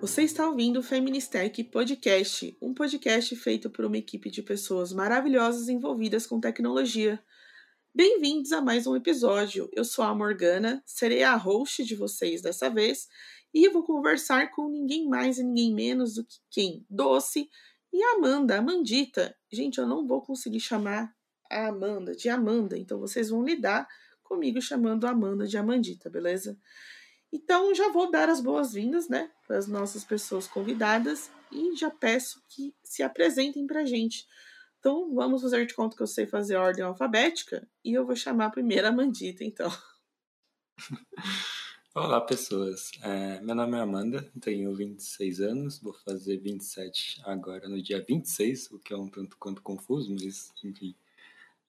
Você está ouvindo o Feministech Podcast, um podcast feito por uma equipe de pessoas maravilhosas envolvidas com tecnologia. Bem-vindos a mais um episódio. Eu sou a Morgana, serei a host de vocês dessa vez e vou conversar com ninguém mais e ninguém menos do que quem? Doce e Amanda, Amandita. Gente, eu não vou conseguir chamar a Amanda de Amanda, então vocês vão lidar comigo chamando Amanda de Amandita, beleza? Então já vou dar as boas-vindas, né, para as nossas pessoas convidadas e já peço que se apresentem para a gente. Então vamos fazer de conta que eu sei fazer ordem alfabética e eu vou chamar primeiro a Mandita, então. Olá, pessoas. É, meu nome é Amanda, tenho 26 anos, vou fazer 27 agora no dia 26, o que é um tanto quanto confuso, mas enfim.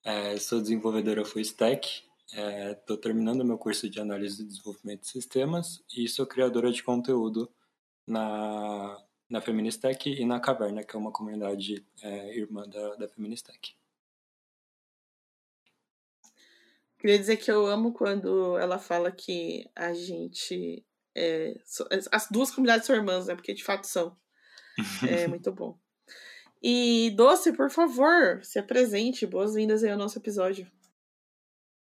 É, sou desenvolvedora full stack Estou é, terminando meu curso de análise e desenvolvimento de sistemas e sou criadora de conteúdo na, na Feministech e na Caverna, que é uma comunidade é, irmã da, da Feministech. Queria dizer que eu amo quando ela fala que a gente. É, as duas comunidades são irmãs, né? Porque de fato são. É muito bom. E Doce, por favor, se apresente. Boas-vindas aí ao nosso episódio.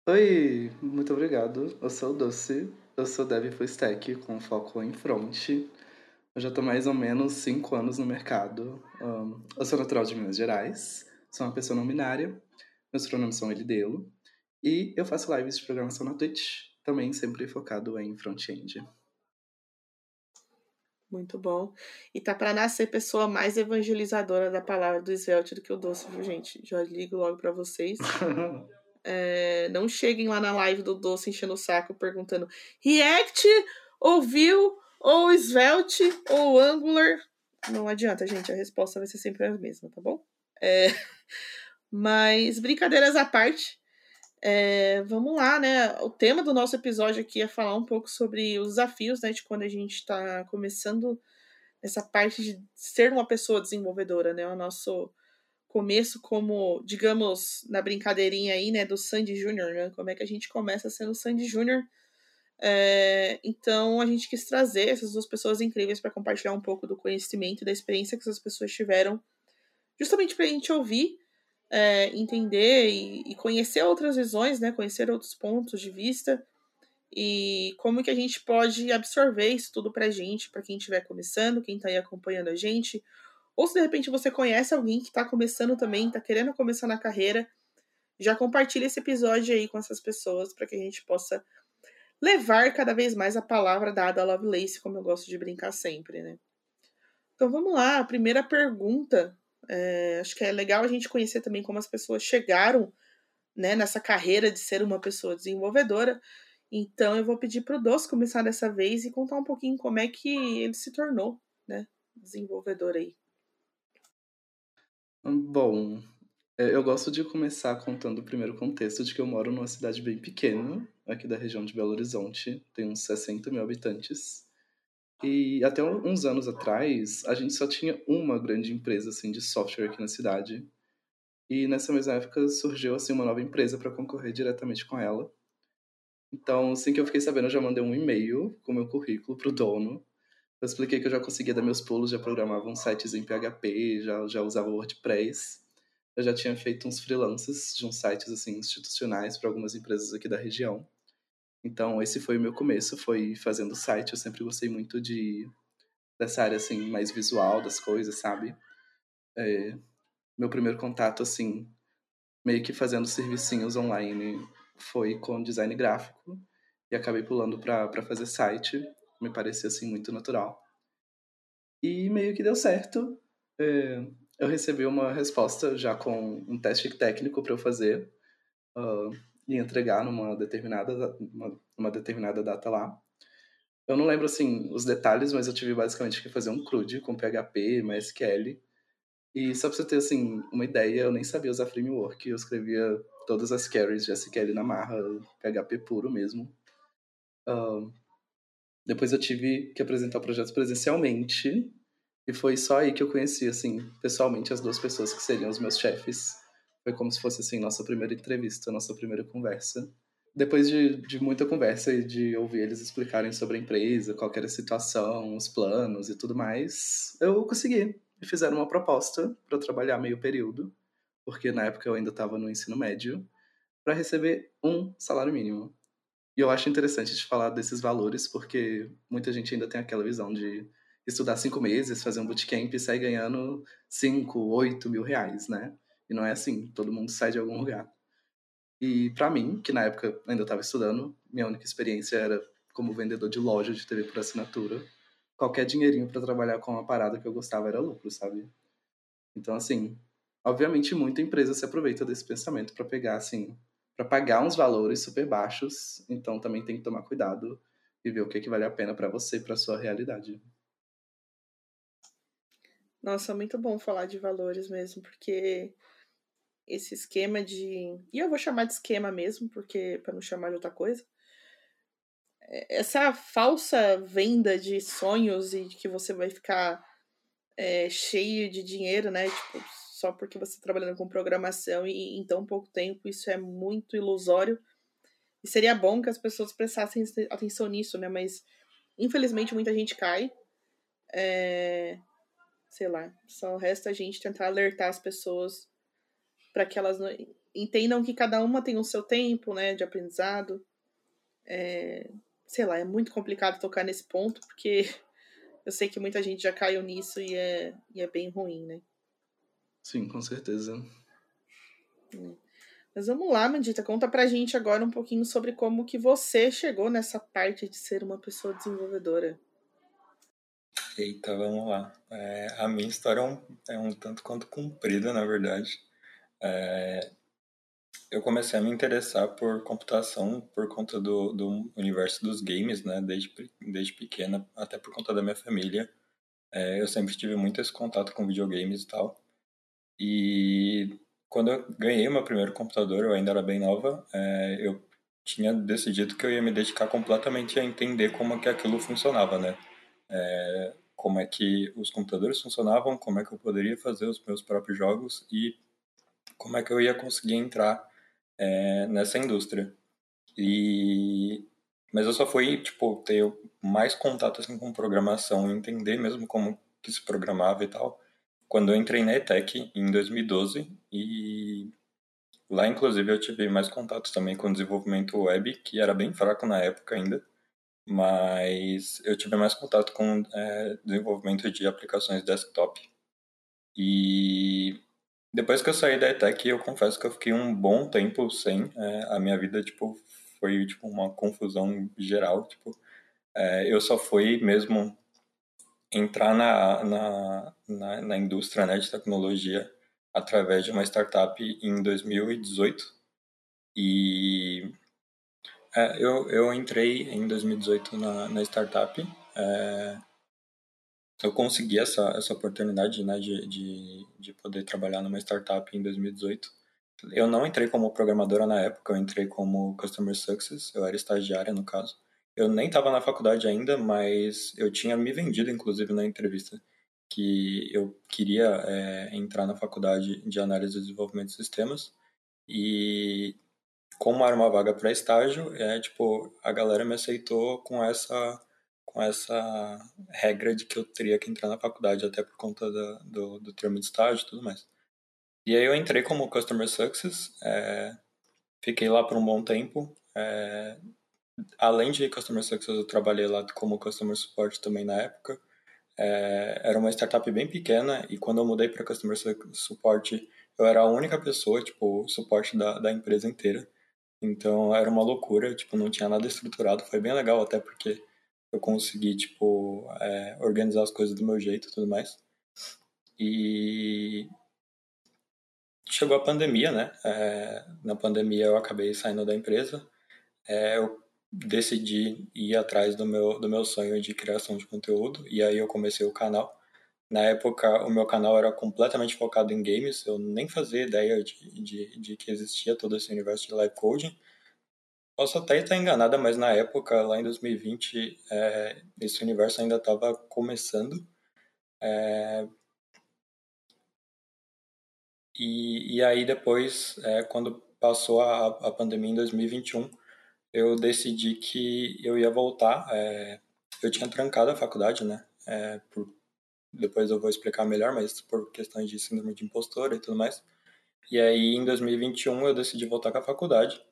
Oi, muito obrigado. Eu sou o Doce, eu sou dev full stack com foco em front. Eu já estou mais ou menos cinco anos no mercado. Um, eu sou natural de Minas Gerais, sou uma pessoa não binária, meus pronomes são ele dele, e eu faço lives de programação na Twitch, também sempre focado em front-end. Muito bom. E tá para nascer pessoa mais evangelizadora da palavra do Svelte do que o Doce, viu, gente? Já ligo logo para vocês. É, não cheguem lá na live do Doce enchendo o saco perguntando React, ou Vue, ou Svelte, ou Angular. Não adianta, gente, a resposta vai ser sempre a mesma, tá bom? É, mas, brincadeiras à parte, é, vamos lá, né? O tema do nosso episódio aqui é falar um pouco sobre os desafios, né, de quando a gente está começando essa parte de ser uma pessoa desenvolvedora, né? O nosso começo como, digamos, na brincadeirinha aí, né, do Sandy Júnior, né? Como é que a gente começa sendo Sandy Júnior. É, então a gente quis trazer essas duas pessoas incríveis para compartilhar um pouco do conhecimento e da experiência que essas pessoas tiveram, justamente para a gente ouvir, é, entender e, e, conhecer outras visões, né? Conhecer outros pontos de vista e como que a gente pode absorver isso tudo para a gente, para quem estiver começando, quem está aí acompanhando a gente, ou se de repente você conhece alguém que está começando também, está querendo começar na carreira, já compartilhe esse episódio aí com essas pessoas para que a gente possa levar cada vez mais a palavra dada a Lovelace, como eu gosto de brincar sempre, né? Então vamos lá, a primeira pergunta. É, acho que é legal a gente conhecer também como as pessoas chegaram né, nessa carreira de ser uma pessoa desenvolvedora. Então eu vou pedir para o Doce começar dessa vez e contar um pouquinho como é que ele se tornou né, desenvolvedor aí. Bom, é, eu gosto de começar contando o primeiro contexto de que eu moro numa cidade bem pequena, aqui da região de Belo Horizonte, tem uns 60 mil habitantes. E até uns anos atrás, a gente só tinha uma grande empresa assim de software aqui na cidade. E nessa mesma época surgiu assim uma nova empresa para concorrer diretamente com ela. Então, assim que eu fiquei sabendo, eu já mandei um e-mail com meu currículo pro dono eu expliquei que eu já conseguia dar meus pulos, já programava uns sites em PHP, já, já usava WordPress. Eu já tinha feito uns freelances de uns sites assim institucionais para algumas empresas aqui da região. Então, esse foi o meu começo, foi fazendo site. Eu sempre gostei muito de dessa área assim mais visual das coisas, sabe? É, meu primeiro contato assim, meio que fazendo servicinhos online, foi com design gráfico e acabei pulando para fazer site me parecia assim muito natural. E meio que deu certo. É, eu recebi uma resposta já com um teste técnico para eu fazer uh, e entregar numa determinada, uma, uma, determinada data lá. Eu não lembro assim os detalhes, mas eu tive basicamente que fazer um CRUD com PHP, MySQL. E só para você ter assim uma ideia, eu nem sabia usar framework, eu escrevia todas as carries de SQL na marra, PHP puro mesmo. Uh, depois eu tive que apresentar projetos presencialmente. E foi só aí que eu conheci, assim, pessoalmente, as duas pessoas que seriam os meus chefes. Foi como se fosse, assim, nossa primeira entrevista, nossa primeira conversa. depois de, de muita conversa e de ouvir eles explicarem sobre a empresa, qual era a situação, os planos e tudo mais, eu consegui. E fizeram uma proposta para trabalhar meio período, porque na época eu ainda estava no ensino médio, para receber um salário mínimo. E eu acho interessante de falar desses valores, porque muita gente ainda tem aquela visão de estudar cinco meses, fazer um bootcamp e sair ganhando cinco, oito mil reais, né? E não é assim, todo mundo sai de algum lugar. E para mim, que na época ainda estava estudando, minha única experiência era como vendedor de loja de TV por assinatura. Qualquer dinheirinho para trabalhar com uma parada que eu gostava era lucro, sabe? Então, assim, obviamente muita empresa se aproveita desse pensamento para pegar, assim, para pagar uns valores super baixos. Então, também tem que tomar cuidado e ver o que, que vale a pena para você, para sua realidade. Nossa, muito bom falar de valores mesmo, porque esse esquema de. E eu vou chamar de esquema mesmo, porque para não chamar de outra coisa. É, essa falsa venda de sonhos e de que você vai ficar é, cheio de dinheiro, né? Tipo, só porque você está trabalhando com programação e em tão pouco tempo, isso é muito ilusório. E seria bom que as pessoas prestassem atenção nisso, né? Mas infelizmente muita gente cai. É... Sei lá, só resta a gente tentar alertar as pessoas para que elas entendam que cada uma tem o seu tempo, né, de aprendizado. É, sei lá, é muito complicado tocar nesse ponto, porque eu sei que muita gente já caiu nisso e é, e é bem ruim, né? Sim, com certeza. Mas vamos lá, Mandita, conta pra gente agora um pouquinho sobre como que você chegou nessa parte de ser uma pessoa desenvolvedora. Eita, vamos lá. É, a minha história é um, é um tanto quanto comprida, na verdade. É, eu comecei a me interessar por computação por conta do, do universo dos games, né? Desde, desde pequena, até por conta da minha família. É, eu sempre tive muito esse contato com videogames e tal. E quando eu ganhei meu primeiro computador, eu ainda era bem nova, é, eu tinha decidido que eu ia me dedicar completamente a entender como é que aquilo funcionava, né? É, como é que os computadores funcionavam, como é que eu poderia fazer os meus próprios jogos e como é que eu ia conseguir entrar é, nessa indústria. E mas eu só fui tipo ter mais contato assim com programação, entender mesmo como que se programava e tal, quando eu entrei na ETEC em 2012 e lá inclusive eu tive mais contato também com desenvolvimento web, que era bem fraco na época ainda, mas eu tive mais contato com é, desenvolvimento de aplicações desktop. E depois que eu saí da ETEC, eu confesso que eu fiquei um bom tempo sem. É, a minha vida, tipo, foi tipo uma confusão geral. Tipo, é, eu só fui mesmo entrar na, na, na, na, indústria né, de tecnologia através de uma startup em 2018. E é, eu, eu entrei em 2018 na, na startup. É, eu consegui essa, essa oportunidade né, de, de, de poder trabalhar numa startup em 2018. Eu não entrei como programadora na época, eu entrei como Customer Success, eu era estagiária no caso. Eu nem estava na faculdade ainda, mas eu tinha me vendido, inclusive, na entrevista, que eu queria é, entrar na faculdade de análise e desenvolvimento de sistemas. E como era uma vaga para estágio, é, tipo, a galera me aceitou com essa com essa regra de que eu teria que entrar na faculdade, até por conta da, do, do termo de estágio e tudo mais. E aí eu entrei como Customer Success, é, fiquei lá por um bom tempo. É, além de Customer Success, eu trabalhei lá como Customer Support também na época. É, era uma startup bem pequena e quando eu mudei para Customer Support, eu era a única pessoa, tipo, suporte da, da empresa inteira. Então era uma loucura, tipo, não tinha nada estruturado. Foi bem legal até porque eu consegui, tipo, é, organizar as coisas do meu jeito e tudo mais. E chegou a pandemia, né? É, na pandemia eu acabei saindo da empresa. É, eu decidi ir atrás do meu, do meu sonho de criação de conteúdo e aí eu comecei o canal. Na época, o meu canal era completamente focado em games, eu nem fazia ideia de, de, de que existia todo esse universo de live coding. Posso até estar enganada, mas na época, lá em 2020, é, esse universo ainda estava começando. É, e, e aí depois, é, quando passou a, a pandemia em 2021, eu decidi que eu ia voltar. É, eu tinha trancado a faculdade, né? É, por, depois eu vou explicar melhor, mas por questões de síndrome de impostora e tudo mais. E aí, em 2021, eu decidi voltar com a faculdade.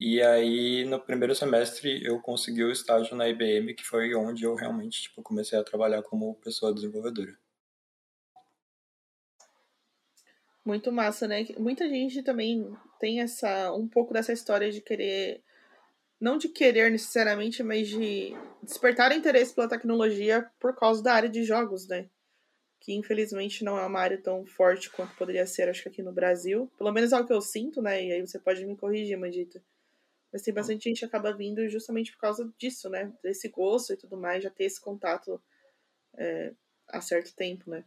E aí, no primeiro semestre, eu consegui o estágio na IBM, que foi onde eu realmente tipo, comecei a trabalhar como pessoa desenvolvedora. Muito massa, né? Muita gente também tem essa um pouco dessa história de querer não de querer necessariamente, mas de despertar interesse pela tecnologia por causa da área de jogos, né? Que infelizmente não é uma área tão forte quanto poderia ser, acho que aqui no Brasil. Pelo menos é o que eu sinto, né? E aí você pode me corrigir, Mandita. Mas tem bastante gente que acaba vindo justamente por causa disso, né? Desse gosto e tudo mais, já ter esse contato é, há certo tempo, né?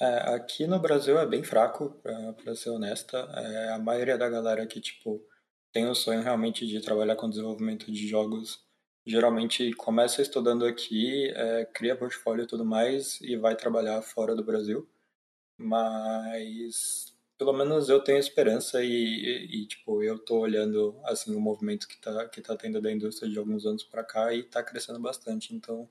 É, aqui no Brasil é bem fraco, pra, pra ser honesta. É, a maioria da galera que, tipo, tem o sonho realmente de trabalhar com desenvolvimento de jogos, geralmente começa estudando aqui, é, cria portfólio e tudo mais, e vai trabalhar fora do Brasil. Mas pelo menos eu tenho esperança e, e, e, tipo, eu tô olhando, assim, o movimento que tá, que tá tendo da indústria de alguns anos para cá e tá crescendo bastante, então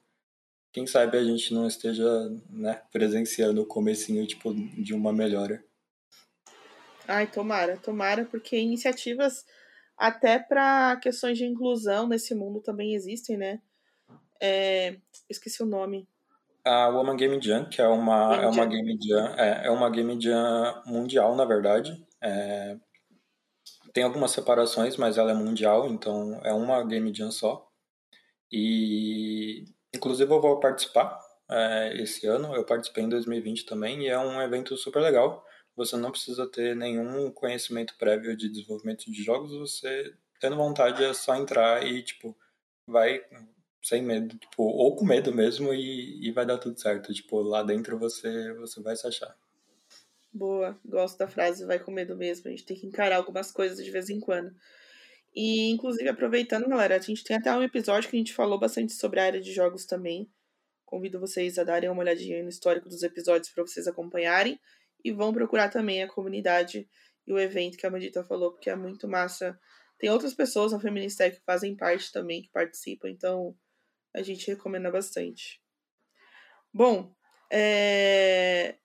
quem sabe a gente não esteja, né, presenciando o comecinho, tipo, de uma melhora. Ai, tomara, tomara, porque iniciativas até para questões de inclusão nesse mundo também existem, né? É, esqueci o nome a Woman Game Jam, que é uma, é uma Game Jam, é, é uma Game Jam mundial, na verdade. É, tem algumas separações, mas ela é mundial, então é uma Game Jam só. E, inclusive, eu vou participar é, esse ano. Eu participei em 2020 também, e é um evento super legal. Você não precisa ter nenhum conhecimento prévio de desenvolvimento de jogos, você tendo vontade é só entrar e, tipo, vai sem medo, tipo, ou com medo mesmo e, e vai dar tudo certo. Tipo, lá dentro você, você vai se achar. Boa, gosto da frase vai com medo mesmo. A gente tem que encarar algumas coisas de vez em quando. E, inclusive, aproveitando, galera, a gente tem até um episódio que a gente falou bastante sobre a área de jogos também. Convido vocês a darem uma olhadinha no histórico dos episódios para vocês acompanharem. E vão procurar também a comunidade e o evento que a Mandita falou, porque é muito massa. Tem outras pessoas na Feministec que fazem parte também, que participam, então a gente recomenda bastante. Bom, é...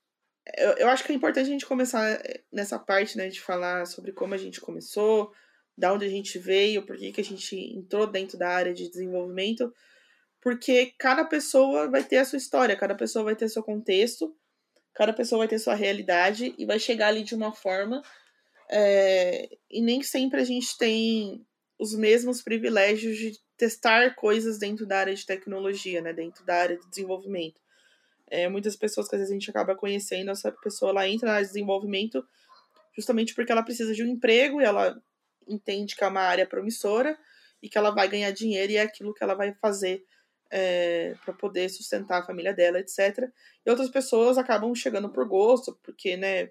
eu, eu acho que é importante a gente começar nessa parte, né, de falar sobre como a gente começou, da onde a gente veio, por que, que a gente entrou dentro da área de desenvolvimento, porque cada pessoa vai ter a sua história, cada pessoa vai ter seu contexto, cada pessoa vai ter sua realidade e vai chegar ali de uma forma. É... e nem sempre a gente tem os mesmos privilégios de testar coisas dentro da área de tecnologia, né, dentro da área de desenvolvimento. É, muitas pessoas que às vezes a gente acaba conhecendo, essa pessoa ela entra na área de desenvolvimento justamente porque ela precisa de um emprego e ela entende que é uma área promissora e que ela vai ganhar dinheiro e é aquilo que ela vai fazer é, para poder sustentar a família dela, etc. E outras pessoas acabam chegando por gosto, porque né,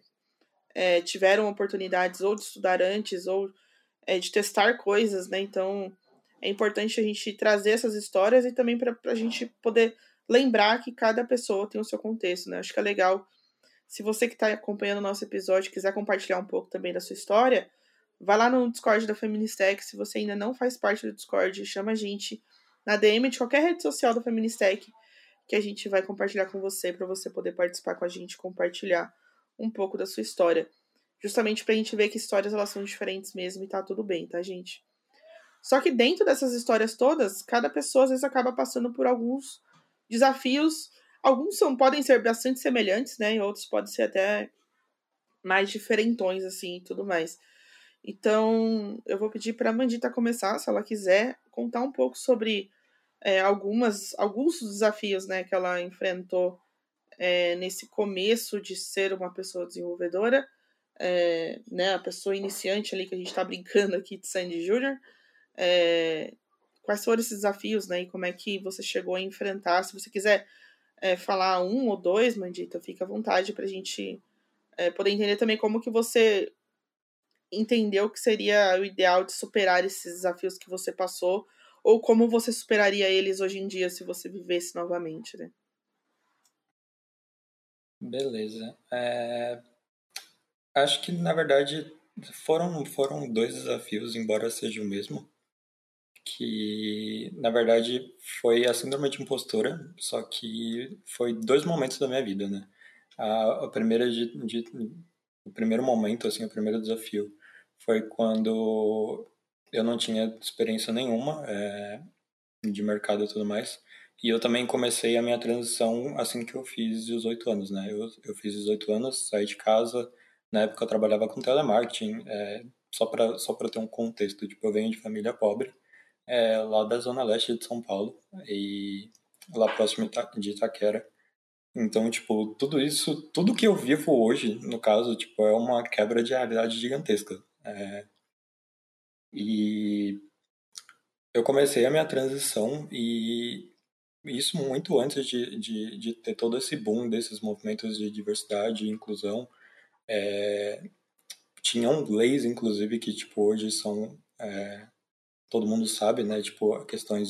é, tiveram oportunidades ou de estudar antes ou é, de testar coisas, né? Então é importante a gente trazer essas histórias e também para a gente poder lembrar que cada pessoa tem o seu contexto, né? Acho que é legal. Se você que está acompanhando o nosso episódio quiser compartilhar um pouco também da sua história, vai lá no Discord da Feministec. Se você ainda não faz parte do Discord, chama a gente na DM de qualquer rede social da Feministec que a gente vai compartilhar com você para você poder participar com a gente, compartilhar um pouco da sua história. Justamente pra gente ver que histórias elas são diferentes mesmo e tá tudo bem, tá, gente? Só que dentro dessas histórias todas, cada pessoa às vezes acaba passando por alguns desafios. Alguns são, podem ser bastante semelhantes, né? E outros podem ser até mais diferentões, assim, e tudo mais. Então, eu vou pedir para a Mandita começar, se ela quiser, contar um pouco sobre é, algumas, alguns desafios né, que ela enfrentou é, nesse começo de ser uma pessoa desenvolvedora, é, né, a pessoa iniciante ali que a gente está brincando aqui de Sandy Jr., é, quais foram esses desafios, né? E como é que você chegou a enfrentar. Se você quiser é, falar um ou dois, Mandita, fica à vontade para a gente é, poder entender também como que você entendeu que seria o ideal de superar esses desafios que você passou ou como você superaria eles hoje em dia se você vivesse novamente, né? Beleza. É... Acho que, na verdade, foram, foram dois desafios, embora seja o mesmo. que na verdade foi a síndrome de impostora, só que foi dois momentos da minha vida, né? A, a primeira de, de, o primeiro momento, assim, o primeiro desafio foi quando eu não tinha experiência nenhuma é, de mercado e tudo mais. E eu também comecei a minha transição assim que eu fiz 18 anos, né? Eu, eu fiz 18 anos, saí de casa. Na época eu trabalhava com telemarketing, é, só para só ter um contexto. Tipo, eu venho de família pobre é, lá da zona leste de São Paulo e lá próximo de Itaquera. Então, tipo, tudo isso, tudo que eu vivo hoje, no caso, tipo, é uma quebra de realidade gigantesca. É, e eu comecei a minha transição e isso muito antes de, de, de ter todo esse boom desses movimentos de diversidade e inclusão. É, tinham leis, inclusive, que, tipo, hoje são é, todo mundo sabe, né? Tipo, questões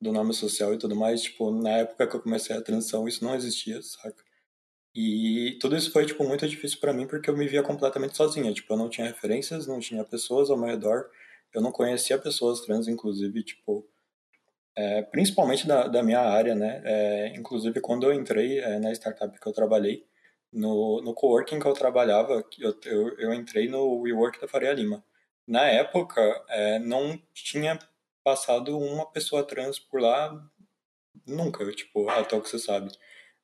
do nome social e tudo mais. Tipo, na época que eu comecei a transição, isso não existia, saca? E tudo isso foi, tipo, muito difícil para mim porque eu me via completamente sozinha. Tipo, eu não tinha referências, não tinha pessoas ao meu redor. Eu não conhecia pessoas trans, inclusive, tipo... É, principalmente da, da minha área, né? É, inclusive, quando eu entrei é, na startup que eu trabalhei, no, no coworking que eu trabalhava, eu, eu, eu entrei no WeWork da Faria Lima na época, é, não tinha passado uma pessoa trans por lá nunca, tipo, até o que você sabe.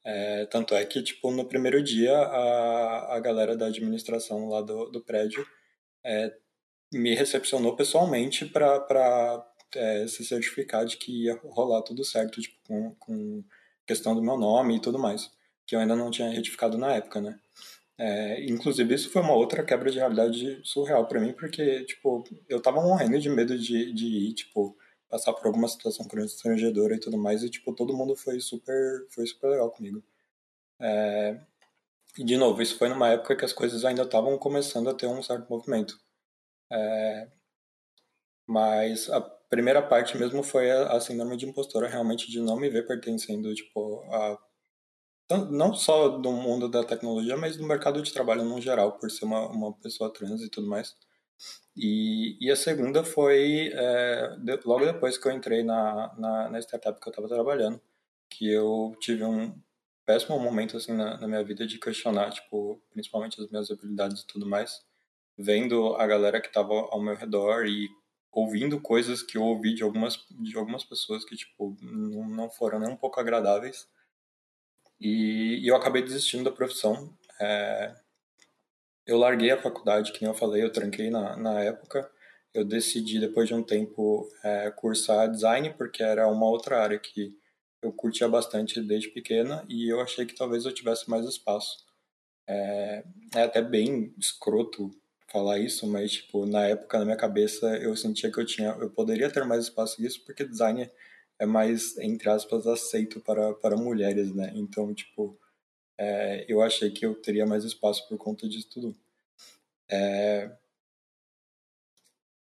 É, tanto é que, tipo, no primeiro dia, a, a galera da administração lá do, do prédio é, me recepcionou pessoalmente para é, se certificar de que ia rolar tudo certo, tipo, com, com questão do meu nome e tudo mais, que eu ainda não tinha retificado na época, né? É, inclusive, isso foi uma outra quebra de realidade surreal para mim, porque, tipo, eu tava morrendo de medo de, de ir, tipo, passar por alguma situação constrangedora e tudo mais, e, tipo, todo mundo foi super, foi super legal comigo. É, e, de novo, isso foi numa época que as coisas ainda estavam começando a ter um certo movimento. É, mas a primeira parte mesmo foi a, a síndrome de impostora, realmente, de não me ver pertencendo, tipo, a não só do mundo da tecnologia, mas do mercado de trabalho no geral, por ser uma, uma pessoa trans e tudo mais. E, e a segunda foi é, de, logo depois que eu entrei na, na, na startup que eu estava trabalhando, que eu tive um péssimo momento assim na, na minha vida de questionar, tipo, principalmente as minhas habilidades e tudo mais, vendo a galera que estava ao meu redor e ouvindo coisas que eu ouvi de algumas de algumas pessoas que tipo não, não foram nem um pouco agradáveis e, e eu acabei desistindo da profissão. É, eu larguei a faculdade, que nem eu falei, eu tranquei na, na época. Eu decidi, depois de um tempo, é, cursar design, porque era uma outra área que eu curtia bastante desde pequena e eu achei que talvez eu tivesse mais espaço. É, é até bem escroto falar isso, mas tipo, na época, na minha cabeça, eu sentia que eu tinha, eu poderia ter mais espaço nisso, porque design é mais, entre aspas, aceito para, para mulheres, né? Então, tipo, é, eu achei que eu teria mais espaço por conta disso tudo. É...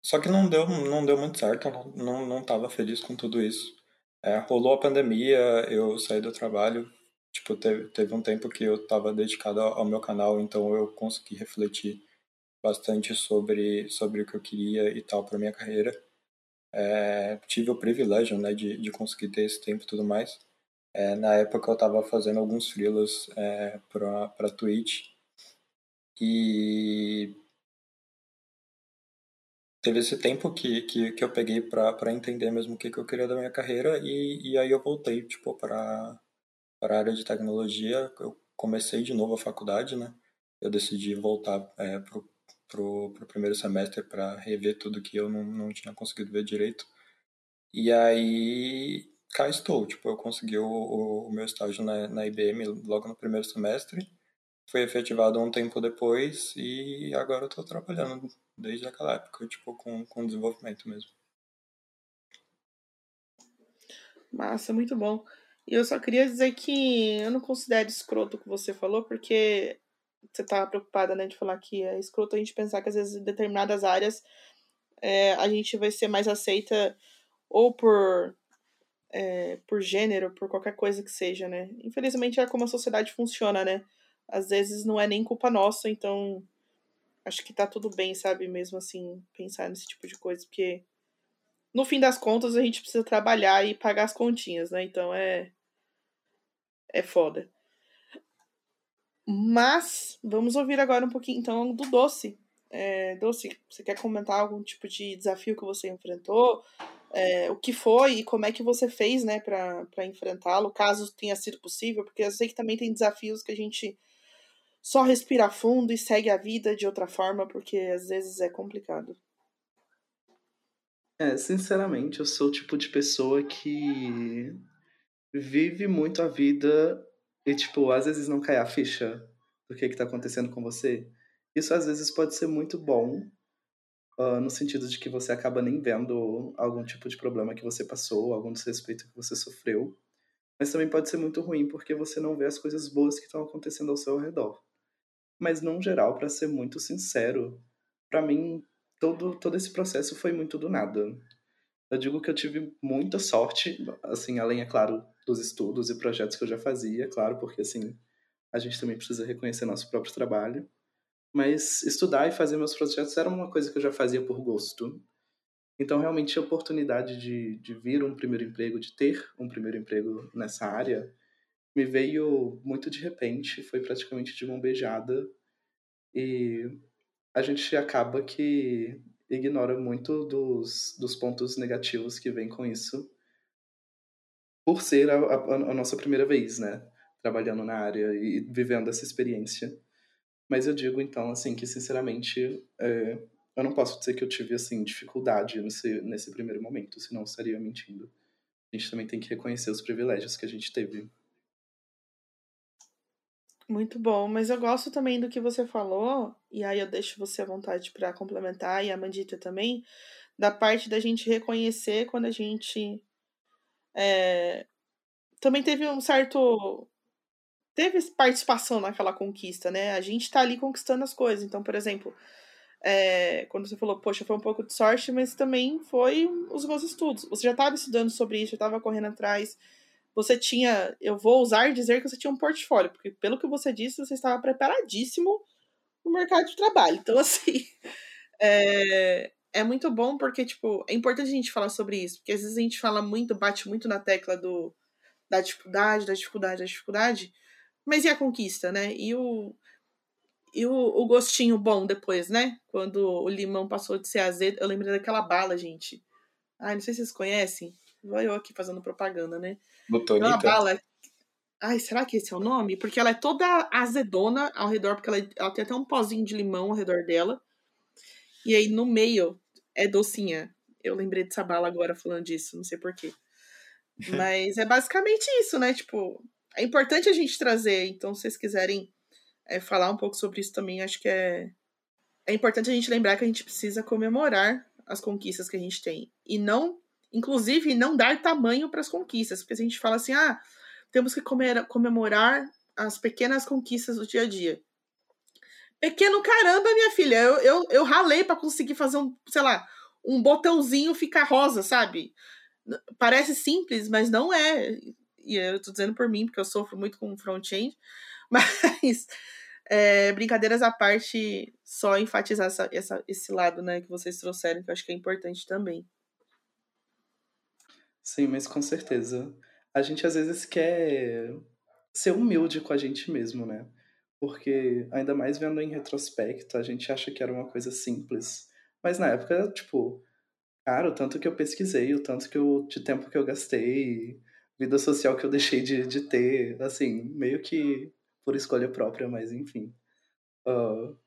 Só que não deu, não deu muito certo, eu não, não, tava feliz com tudo isso. É, rolou a pandemia, eu saí do trabalho, tipo, teve, teve um tempo que eu estava dedicado ao meu canal, então eu consegui refletir bastante sobre, sobre o que eu queria e tal para minha carreira. É, tive o privilégio né, de, de conseguir ter esse tempo e tudo mais. É, na época eu estava fazendo alguns freelas é, para Twitch e teve esse tempo que, que, que eu peguei para entender mesmo o que, que eu queria da minha carreira e, e aí eu voltei tipo para a área de tecnologia eu comecei de novo a faculdade né eu decidi voltar é, pro pro, primeiro semestre para rever tudo que eu não, não tinha conseguido ver direito. E aí cá estou, tipo, eu consegui o, o, meu estágio na, na IBM logo no primeiro semestre, foi efetivado um tempo depois e agora eu estou trabalhando desde aquela época, tipo, com, com desenvolvimento mesmo. Massa, muito bom. E eu só queria dizer que eu não considero escroto o que você falou, porque você tá preocupada, né, de falar que é escroto a gente pensar que às vezes em determinadas áreas é, a gente vai ser mais aceita ou por é, por gênero, por qualquer coisa que seja, né? Infelizmente é como a sociedade funciona, né? Às vezes não é nem culpa nossa, então acho que tá tudo bem, sabe? Mesmo assim, pensar nesse tipo de coisa, porque no fim das contas, a gente precisa trabalhar e pagar as continhas, né? Então é. É foda. Mas vamos ouvir agora um pouquinho então do Doce. É, Doce, você quer comentar algum tipo de desafio que você enfrentou? É, o que foi e como é que você fez né, para enfrentá-lo, caso tenha sido possível? Porque eu sei que também tem desafios que a gente só respira fundo e segue a vida de outra forma, porque às vezes é complicado. É, sinceramente, eu sou o tipo de pessoa que vive muito a vida e, tipo, às vezes não cai a ficha do que, que tá acontecendo com você. Isso às vezes pode ser muito bom, uh, no sentido de que você acaba nem vendo algum tipo de problema que você passou, algum desrespeito que você sofreu. Mas também pode ser muito ruim porque você não vê as coisas boas que estão acontecendo ao seu redor. Mas, no geral, para ser muito sincero, para mim todo, todo esse processo foi muito do nada. Eu digo que eu tive muita sorte, assim, além, é claro, dos estudos e projetos que eu já fazia, claro, porque, assim, a gente também precisa reconhecer nosso próprio trabalho. Mas estudar e fazer meus projetos era uma coisa que eu já fazia por gosto. Então, realmente, a oportunidade de, de vir um primeiro emprego, de ter um primeiro emprego nessa área, me veio muito de repente, foi praticamente de mão beijada. E a gente acaba que ignora muito dos, dos pontos negativos que vem com isso, por ser a, a, a, nossa primeira vez, né? Trabalhando na área e vivendo essa experiência. Mas eu digo, então, assim, que sinceramente, é, eu não posso dizer que eu tive, assim, dificuldade nesse, nesse primeiro momento, senão eu estaria mentindo. A gente também tem que reconhecer os privilégios que a gente teve. Muito bom, mas eu gosto também do que você falou, e aí eu deixo você à vontade para complementar, e a Mandita também, da parte da gente reconhecer quando a gente é, também teve um certo. Teve participação naquela conquista, né? A gente tá ali conquistando as coisas. Então, por exemplo, é, quando você falou, poxa, foi um pouco de sorte, mas também foi os meus estudos. Você já estava estudando sobre isso, já estava correndo atrás você tinha, eu vou usar dizer que você tinha um portfólio, porque pelo que você disse, você estava preparadíssimo no mercado de trabalho. Então, assim, é, é muito bom porque, tipo, é importante a gente falar sobre isso, porque às vezes a gente fala muito, bate muito na tecla do, da dificuldade, da dificuldade, da dificuldade, mas e a conquista, né? E o, e o, o gostinho bom depois, né? Quando o limão passou de ser azedo, eu lembrei daquela bala, gente. Ai, não sei se vocês conhecem. Vou eu aqui fazendo propaganda, né? Botonita. Uma bala. Ai, será que esse é o nome? Porque ela é toda azedona ao redor, porque ela, ela tem até um pozinho de limão ao redor dela. E aí no meio é docinha. Eu lembrei dessa bala agora falando disso, não sei porquê. Mas é basicamente isso, né? Tipo, é importante a gente trazer. Então, se vocês quiserem é, falar um pouco sobre isso também, acho que é, é importante a gente lembrar que a gente precisa comemorar as conquistas que a gente tem. E não Inclusive, não dar tamanho para as conquistas, porque a gente fala assim, ah, temos que comemorar as pequenas conquistas do dia a dia. Pequeno caramba, minha filha, eu, eu, eu ralei para conseguir fazer um, sei lá, um botãozinho ficar rosa, sabe? Parece simples, mas não é. E eu tô dizendo por mim, porque eu sofro muito com front-end. Mas, é, brincadeiras à parte, só enfatizar essa, essa, esse lado né, que vocês trouxeram, que eu acho que é importante também. Sim, mas com certeza. A gente às vezes quer ser humilde com a gente mesmo, né? Porque, ainda mais vendo em retrospecto, a gente acha que era uma coisa simples. Mas na época, tipo, cara, o tanto que eu pesquisei, o tanto que eu, de tempo que eu gastei, vida social que eu deixei de, de ter, assim, meio que por escolha própria, mas enfim. Uh,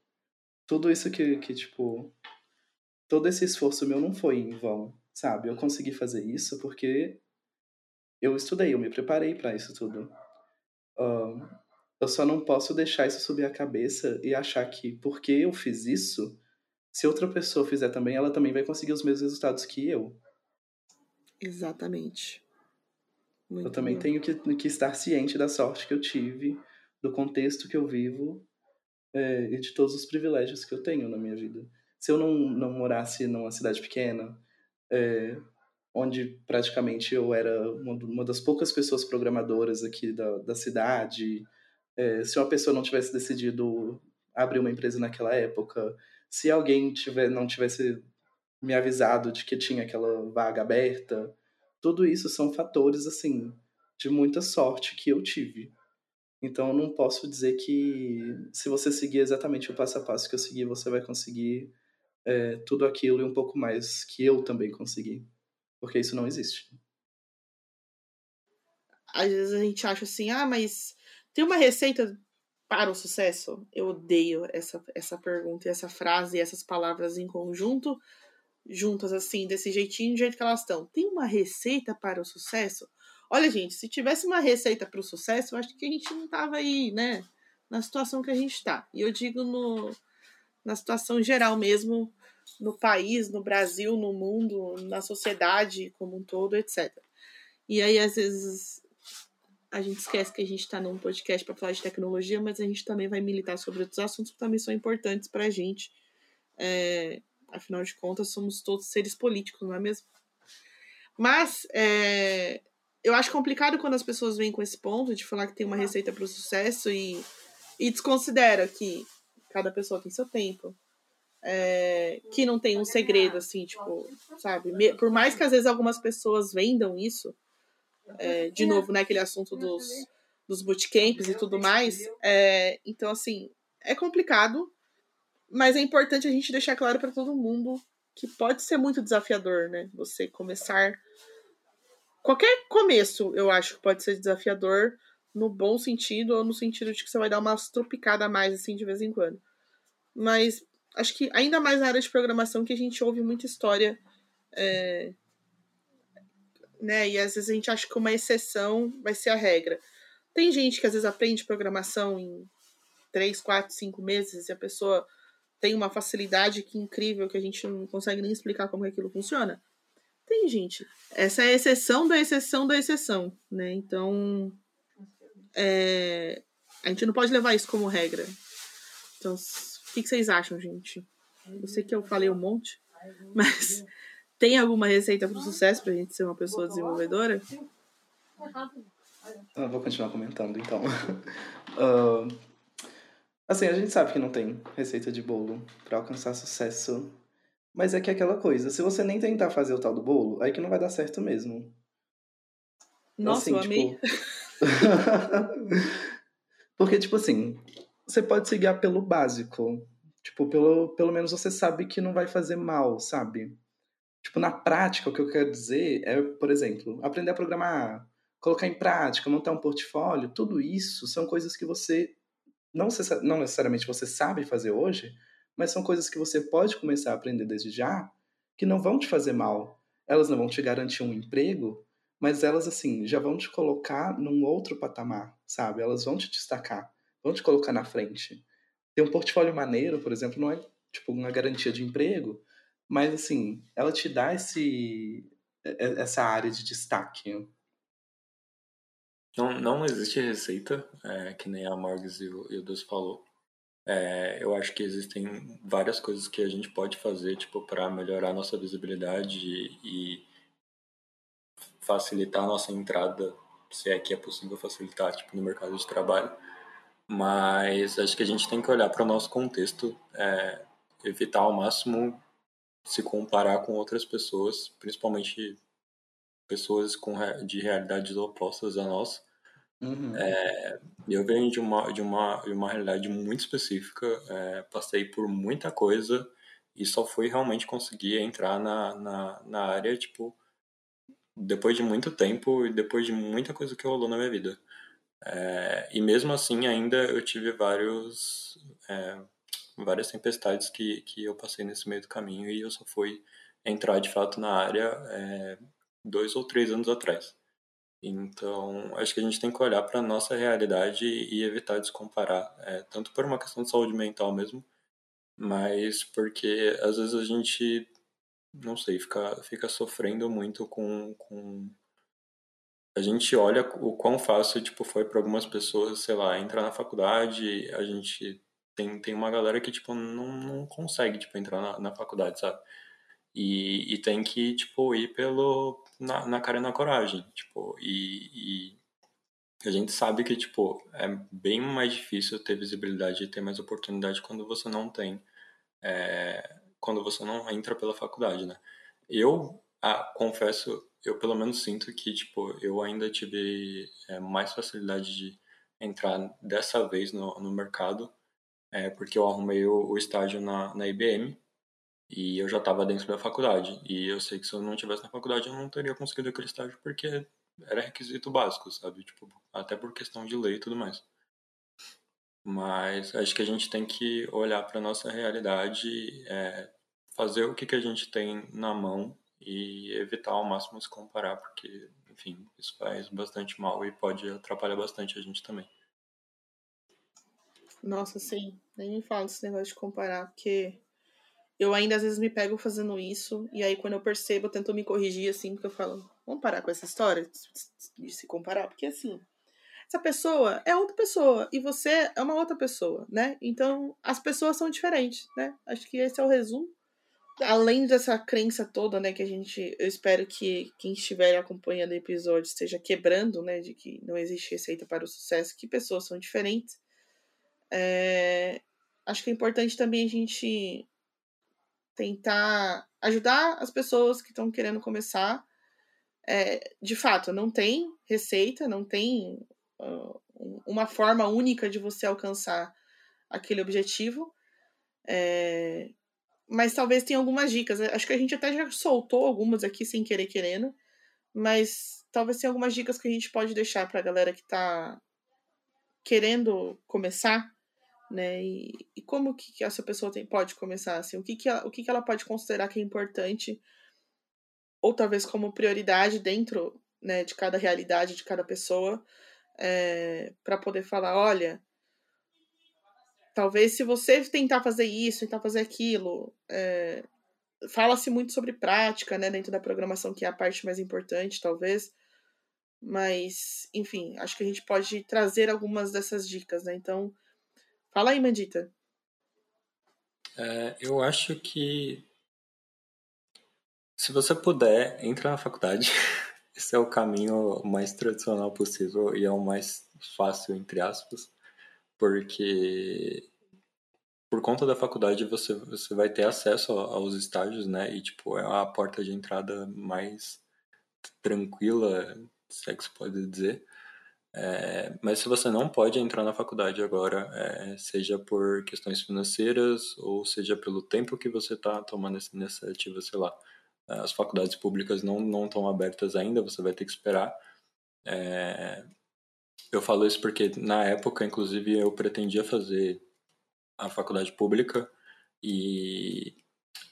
tudo isso que, que, tipo, todo esse esforço meu não foi em vão sabe? Eu consegui fazer isso porque eu estudei, eu me preparei para isso tudo. Um, eu só não posso deixar isso subir a cabeça e achar que porque eu fiz isso, se outra pessoa fizer também, ela também vai conseguir os mesmos resultados que eu. Exatamente. Muito eu também bom. tenho que, que, estar ciente da sorte que eu tive, do contexto que eu vivo é, e de todos os privilégios que eu tenho na minha vida. Se eu não, não morasse numa cidade pequena, é, onde praticamente eu era uma, das poucas pessoas programadoras aqui da, da cidade. É, se uma pessoa não tivesse decidido abrir uma empresa naquela época, se alguém tiver, não tivesse me avisado de que tinha aquela vaga aberta. Tudo isso são fatores, assim, de muita sorte que eu tive. Então, eu não posso dizer que se você seguir exatamente o passo a passo que eu segui, você vai conseguir é, tudo aquilo e um pouco mais que eu também consegui. Porque isso não existe. Às vezes a gente acha assim, ah, mas tem uma receita para o sucesso? Eu odeio essa, essa pergunta e essa frase e essas palavras em conjunto, juntas assim, desse jeitinho, do jeito que elas estão. Tem uma receita para o sucesso? Olha, gente, se tivesse uma receita para o sucesso, eu acho que a gente não tava aí, né? Na situação que a gente está. E eu digo no, na situação geral mesmo, no país, no Brasil, no mundo, na sociedade como um todo, etc. E aí, às vezes, a gente esquece que a gente está num podcast para falar de tecnologia, mas a gente também vai militar sobre outros assuntos que também são importantes para a gente. É, afinal de contas, somos todos seres políticos, não é mesmo? Mas é, eu acho complicado quando as pessoas vêm com esse ponto de falar que tem uma receita para o sucesso e, e desconsidera que cada pessoa tem seu tempo. É, que não tem um segredo, assim, tipo, sabe? Por mais que às vezes algumas pessoas vendam isso, é, de novo, né, aquele assunto dos, dos bootcamps e tudo mais. É, então, assim, é complicado, mas é importante a gente deixar claro para todo mundo que pode ser muito desafiador, né? Você começar. Qualquer começo, eu acho que pode ser desafiador no bom sentido ou no sentido de que você vai dar uma tropicada a mais, assim, de vez em quando. Mas acho que ainda mais na área de programação que a gente ouve muita história é, né? E às vezes a gente acha que uma exceção vai ser a regra. Tem gente que às vezes aprende programação em três, quatro, cinco meses e a pessoa tem uma facilidade que incrível que a gente não consegue nem explicar como é que aquilo funciona. Tem gente. Essa é a exceção da exceção da exceção, né? Então, é, a gente não pode levar isso como regra. Então, o que, que vocês acham, gente? Eu sei que eu falei um monte, mas tem alguma receita para o sucesso para a gente ser uma pessoa desenvolvedora? Eu vou continuar comentando, então. uh, assim, a gente sabe que não tem receita de bolo para alcançar sucesso. Mas é que é aquela coisa, se você nem tentar fazer o tal do bolo, aí que não vai dar certo mesmo. Nossa, assim, eu tipo... amei. Porque, tipo assim, você pode se guiar pelo básico. Tipo, pelo, pelo menos você sabe que não vai fazer mal, sabe? Tipo, na prática, o que eu quero dizer é, por exemplo, aprender a programar, colocar em prática, montar um portfólio, tudo isso são coisas que você não, não necessariamente você sabe fazer hoje, mas são coisas que você pode começar a aprender desde já, que não vão te fazer mal. Elas não vão te garantir um emprego, mas elas assim já vão te colocar num outro patamar, sabe? Elas vão te destacar, vão te colocar na frente. Ter um portfólio maneiro, por exemplo, não é tipo uma garantia de emprego, mas, assim, ela te dá esse, essa área de destaque. Não, não existe receita, é, que nem a Morgs e o, e o Deus falou. É, eu acho que existem várias coisas que a gente pode fazer, tipo, para melhorar nossa visibilidade e, e facilitar a nossa entrada, se é que é possível facilitar, tipo, no mercado de trabalho. Mas acho que a gente tem que olhar para o nosso contexto, é, evitar ao máximo se comparar com outras pessoas, principalmente pessoas com, de realidades opostas à nossa. Uhum. É, eu venho de uma, de, uma, de uma realidade muito específica, é, passei por muita coisa e só fui realmente conseguir entrar na, na, na área, tipo, depois de muito tempo e depois de muita coisa que rolou na minha vida. É, e mesmo assim, ainda eu tive vários, é, várias tempestades que, que eu passei nesse meio do caminho e eu só fui entrar de fato na área é, dois ou três anos atrás. Então, acho que a gente tem que olhar para a nossa realidade e evitar descomparar, é, tanto por uma questão de saúde mental mesmo, mas porque às vezes a gente, não sei, fica, fica sofrendo muito com, com. A gente olha o quão fácil tipo, foi para algumas pessoas, sei lá, entrar na faculdade, a gente tem, tem uma galera que, tipo, não, não consegue, tipo, entrar na, na faculdade, sabe? E, e tem que, tipo, ir pelo, na, na cara e na coragem, tipo, e, e a gente sabe que, tipo, é bem mais difícil ter visibilidade e ter mais oportunidade quando você não tem, é, quando você não entra pela faculdade, né? Eu ah, confesso, eu pelo menos sinto que, tipo, eu ainda tive é, mais facilidade de entrar dessa vez no, no mercado, é, porque eu arrumei o, o estágio na, na IBM e eu já estava dentro da faculdade. E eu sei que se eu não tivesse na faculdade, eu não teria conseguido aquele estágio porque era requisito básico, sabe? Tipo, até por questão de lei e tudo mais. Mas acho que a gente tem que olhar para nossa realidade, é, fazer o que, que a gente tem na mão e evitar ao máximo se comparar, porque, enfim, isso faz bastante mal e pode atrapalhar bastante a gente também. Nossa, sim. Nem me fala desse negócio de comparar, porque eu ainda às vezes me pego fazendo isso, e aí quando eu percebo, eu tento me corrigir assim, porque eu falo, vamos parar com essa história de se comparar, porque assim, essa pessoa é outra pessoa e você é uma outra pessoa, né? Então as pessoas são diferentes, né? Acho que esse é o resumo além dessa crença toda, né, que a gente, eu espero que quem estiver acompanhando o episódio esteja quebrando, né, de que não existe receita para o sucesso, que pessoas são diferentes. É, acho que é importante também a gente tentar ajudar as pessoas que estão querendo começar. É, de fato, não tem receita, não tem uma forma única de você alcançar aquele objetivo. É, mas talvez tenha algumas dicas. Acho que a gente até já soltou algumas aqui sem querer querendo, mas talvez tenha algumas dicas que a gente pode deixar para a galera que está querendo começar, né? E, e como que essa pessoa tem, pode começar assim? O que que ela, o que que ela pode considerar que é importante ou talvez como prioridade dentro, né, de cada realidade de cada pessoa, é, eh, para poder falar, olha, Talvez se você tentar fazer isso, tentar fazer aquilo, é, fala-se muito sobre prática, né, dentro da programação, que é a parte mais importante, talvez. Mas, enfim, acho que a gente pode trazer algumas dessas dicas, né? Então, fala aí, Mandita. É, eu acho que se você puder, entra na faculdade. Esse é o caminho mais tradicional possível e é o mais fácil, entre aspas porque por conta da faculdade você, você vai ter acesso aos estágios, né? E, tipo, é a porta de entrada mais tranquila, se é que se pode dizer. É, mas se você não pode entrar na faculdade agora, é, seja por questões financeiras ou seja pelo tempo que você está tomando essa iniciativa, sei lá, as faculdades públicas não estão abertas ainda, você vai ter que esperar. É, eu falo isso porque na época, inclusive, eu pretendia fazer a faculdade pública e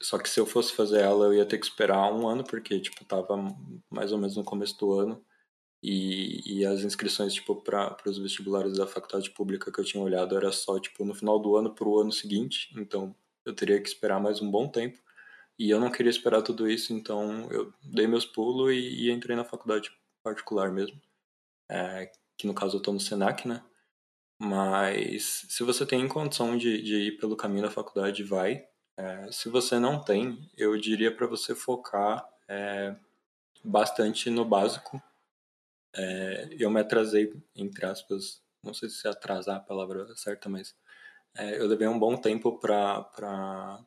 só que se eu fosse fazer ela, eu ia ter que esperar um ano porque tipo tava mais ou menos no começo do ano e, e as inscrições tipo para os vestibulares da faculdade pública que eu tinha olhado era só tipo no final do ano para o ano seguinte, então eu teria que esperar mais um bom tempo e eu não queria esperar tudo isso, então eu dei meus pulos e, e entrei na faculdade particular mesmo. É, que no caso eu estou no Senac, né? Mas se você tem condição de, de ir pelo caminho da faculdade, vai. É, se você não tem, eu diria para você focar é, bastante no básico. É, eu me atrasei, entre aspas, não sei se atrasar a palavra certa, mas é, eu levei um bom tempo para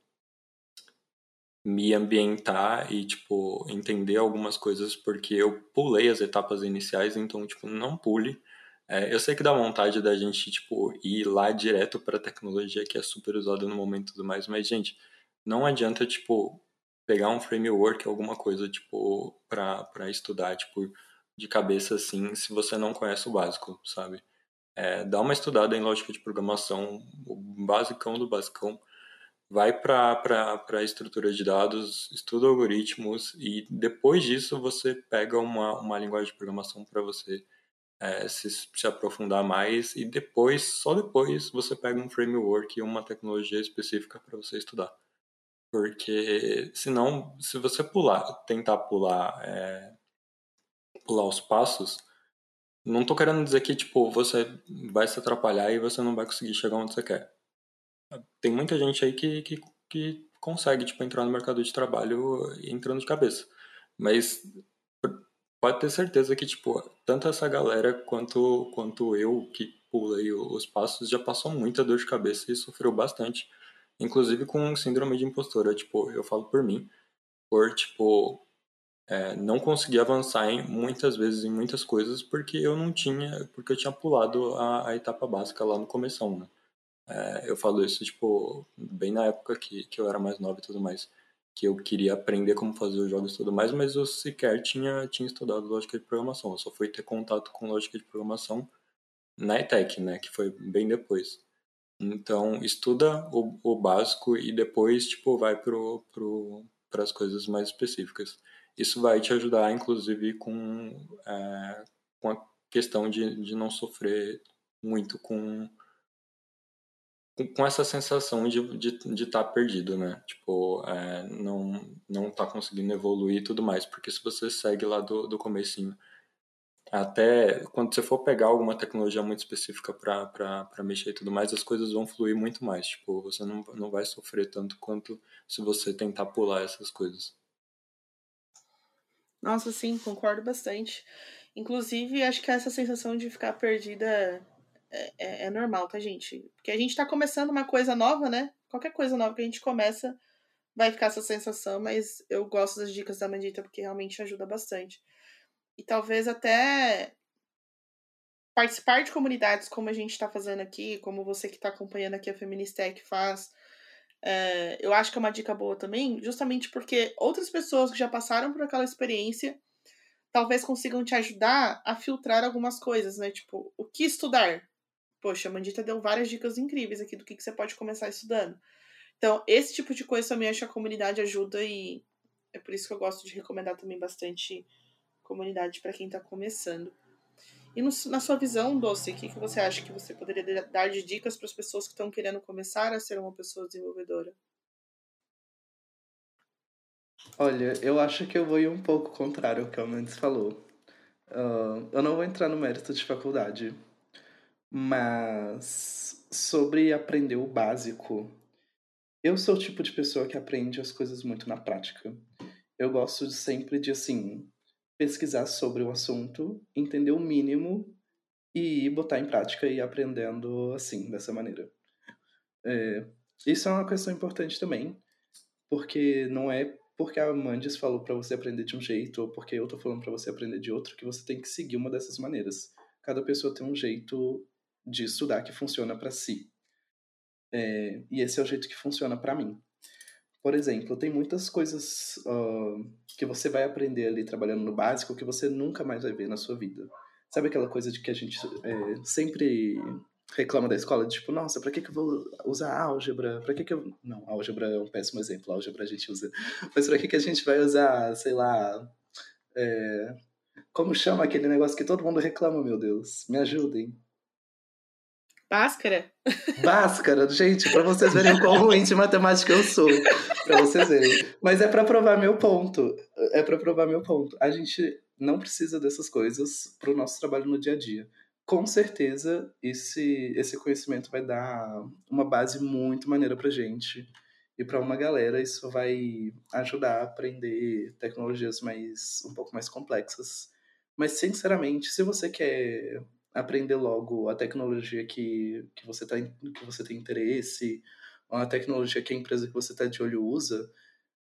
me ambientar e, tipo, entender algumas coisas, porque eu pulei as etapas iniciais, então, tipo, não pule. É, eu sei que dá vontade da gente, tipo, ir lá direto para a tecnologia que é super usada no momento e tudo mais, mas, gente, não adianta, tipo, pegar um framework, alguma coisa, tipo, para estudar, tipo, de cabeça, assim, se você não conhece o básico, sabe? É, dá uma estudada em lógica de programação, o basicão do basicão, vai para a estrutura de dados, estuda algoritmos e depois disso você pega uma, uma linguagem de programação para você é, se, se aprofundar mais e depois, só depois, você pega um framework e uma tecnologia específica para você estudar. Porque senão, se você pular, tentar pular, é, pular os passos, não estou querendo dizer que tipo você vai se atrapalhar e você não vai conseguir chegar onde você quer tem muita gente aí que, que, que consegue tipo, entrar no mercado de trabalho entrando de cabeça. Mas pode ter certeza que tipo, tanto essa galera quanto, quanto eu que pulei os passos já passou muita dor de cabeça e sofreu bastante. inclusive com síndrome de impostora. Tipo, eu falo por mim, por, tipo, é, não conseguir avançar em, muitas vezes em muitas coisas porque eu não tinha, porque eu tinha pulado a, a etapa básica lá no começo, né? É, eu falo isso, tipo, bem na época que, que eu era mais nova e tudo mais que eu queria aprender como fazer os jogos e tudo mais, mas eu sequer tinha, tinha estudado lógica de programação. Eu só fui ter contato com lógica de programação na ETEC, né, que foi bem depois. Então, estuda o, o básico e depois, tipo, vai pro, pro, as coisas mais específicas. Isso vai te ajudar, inclusive, com, é, com a questão de, de não sofrer muito com com essa sensação de estar de, de tá perdido, né? Tipo, é, não, não tá conseguindo evoluir e tudo mais. Porque se você segue lá do, do comecinho, até quando você for pegar alguma tecnologia muito específica para mexer e tudo mais, as coisas vão fluir muito mais. Tipo, você não, não vai sofrer tanto quanto se você tentar pular essas coisas. Nossa, sim, concordo bastante. Inclusive, acho que essa sensação de ficar perdida é, é, é, normal, tá, gente? Porque a gente tá começando uma coisa nova, né? Qualquer coisa nova que a gente começa vai ficar essa sensação, mas eu gosto das dicas da Mandita porque realmente ajuda bastante. E talvez até participar de comunidades como a gente está fazendo aqui, como você que está acompanhando aqui a Feministec faz, é, eu acho que é uma dica boa também, justamente porque outras pessoas que já passaram por aquela experiência talvez consigam te ajudar a filtrar algumas coisas, né? Tipo, o que estudar? Poxa, a Mandita deu várias dicas incríveis aqui do que, que você pode começar estudando. Então, esse tipo de coisa também acho que a comunidade ajuda e é por isso que eu gosto de recomendar também bastante comunidade para quem está começando. E no, na sua visão, Doce, o que, que você acha que você poderia dar de dicas para as pessoas que estão querendo começar a ser uma pessoa desenvolvedora? Olha, eu acho que eu vou ir um pouco contrário ao que a Mendes falou. Uh, eu não vou entrar no mérito de faculdade, mas sobre aprender o básico, eu sou o tipo de pessoa que aprende as coisas muito na prática. Eu gosto sempre de assim pesquisar sobre o assunto, entender o mínimo e botar em prática e ir aprendendo assim, dessa maneira. É, isso é uma questão importante também, porque não é porque a Mandis falou para você aprender de um jeito ou porque eu tô falando para você aprender de outro que você tem que seguir uma dessas maneiras. Cada pessoa tem um jeito de estudar que funciona para si. É, e esse é o jeito que funciona para mim. Por exemplo, tem muitas coisas uh, que você vai aprender ali trabalhando no básico que você nunca mais vai ver na sua vida. Sabe aquela coisa de que a gente é, sempre reclama da escola, tipo, nossa, pra que, que eu vou usar álgebra? Pra que, que eu. Não, álgebra é um péssimo exemplo, álgebra a gente usa. Mas pra que, que a gente vai usar, sei lá. É... Como chama aquele negócio que todo mundo reclama, meu Deus? Me ajudem. Báscara? Báscara, gente, para vocês verem o quão ruim de matemática eu sou. Pra vocês verem. Mas é para provar meu ponto. É para provar meu ponto. A gente não precisa dessas coisas pro nosso trabalho no dia a dia. Com certeza, esse, esse conhecimento vai dar uma base muito maneira pra gente. E para uma galera, isso vai ajudar a aprender tecnologias mais um pouco mais complexas. Mas, sinceramente, se você quer aprender logo a tecnologia que, que, você, tá, que você tem interesse, a tecnologia que a empresa que você está de olho usa,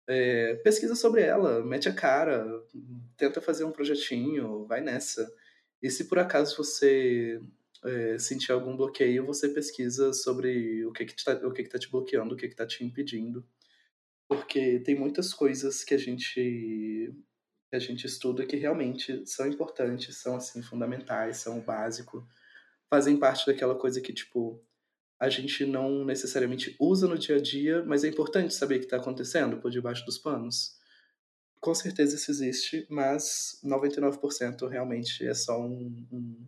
é, pesquisa sobre ela, mete a cara, tenta fazer um projetinho, vai nessa. E se por acaso você é, sentir algum bloqueio, você pesquisa sobre o que está o que que tá te bloqueando, o que está te impedindo. Porque tem muitas coisas que a gente que a gente estuda que realmente são importantes, são assim fundamentais, são o básico, fazem parte daquela coisa que tipo a gente não necessariamente usa no dia a dia, mas é importante saber o que está acontecendo por debaixo dos panos. Com certeza isso existe, mas 99% realmente é só um, um,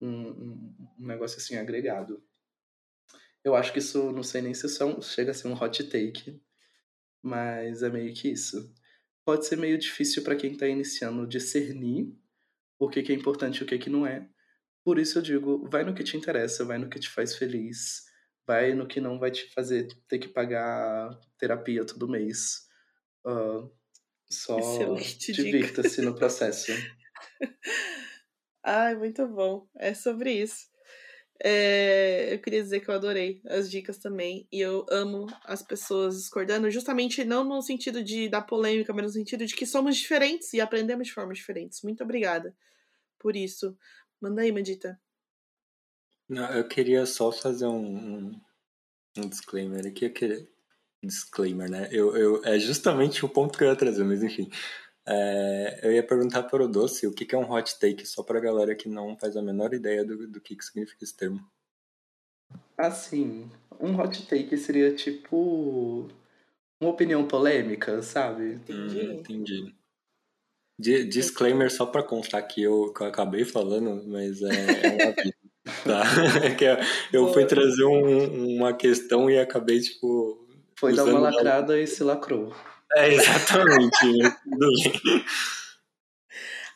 um, um negócio assim agregado. Eu acho que isso, não sei nem se isso chega a ser um hot take, mas é meio que isso pode ser meio difícil para quem está iniciando discernir o que, que é importante e o que, que não é. Por isso eu digo, vai no que te interessa, vai no que te faz feliz, vai no que não vai te fazer ter que pagar terapia todo mês. Uh, só divirta-se no processo. Ai, muito bom. É sobre isso. É, eu queria dizer que eu adorei as dicas também. E eu amo as pessoas discordando, justamente não no sentido de dar polêmica, mas no sentido de que somos diferentes e aprendemos de formas diferentes. Muito obrigada por isso. Manda aí, Medita. Não, eu queria só fazer um, um, um disclaimer aqui. Eu queria... Disclaimer, né? Eu, eu, é justamente o ponto que eu ia trazer, mas enfim. É, eu ia perguntar para o Doce o que, que é um hot take, só para a galera que não faz a menor ideia do, do que, que significa esse termo. Assim, um hot take seria tipo uma opinião polêmica, sabe? Entendi. Hum, entendi. disclaimer só para constar que eu, que eu acabei falando, mas é, é uma vida. tá? É que eu fui trazer um, uma questão e acabei, tipo. Foi dar uma lacrada e se lacrou. É, exatamente.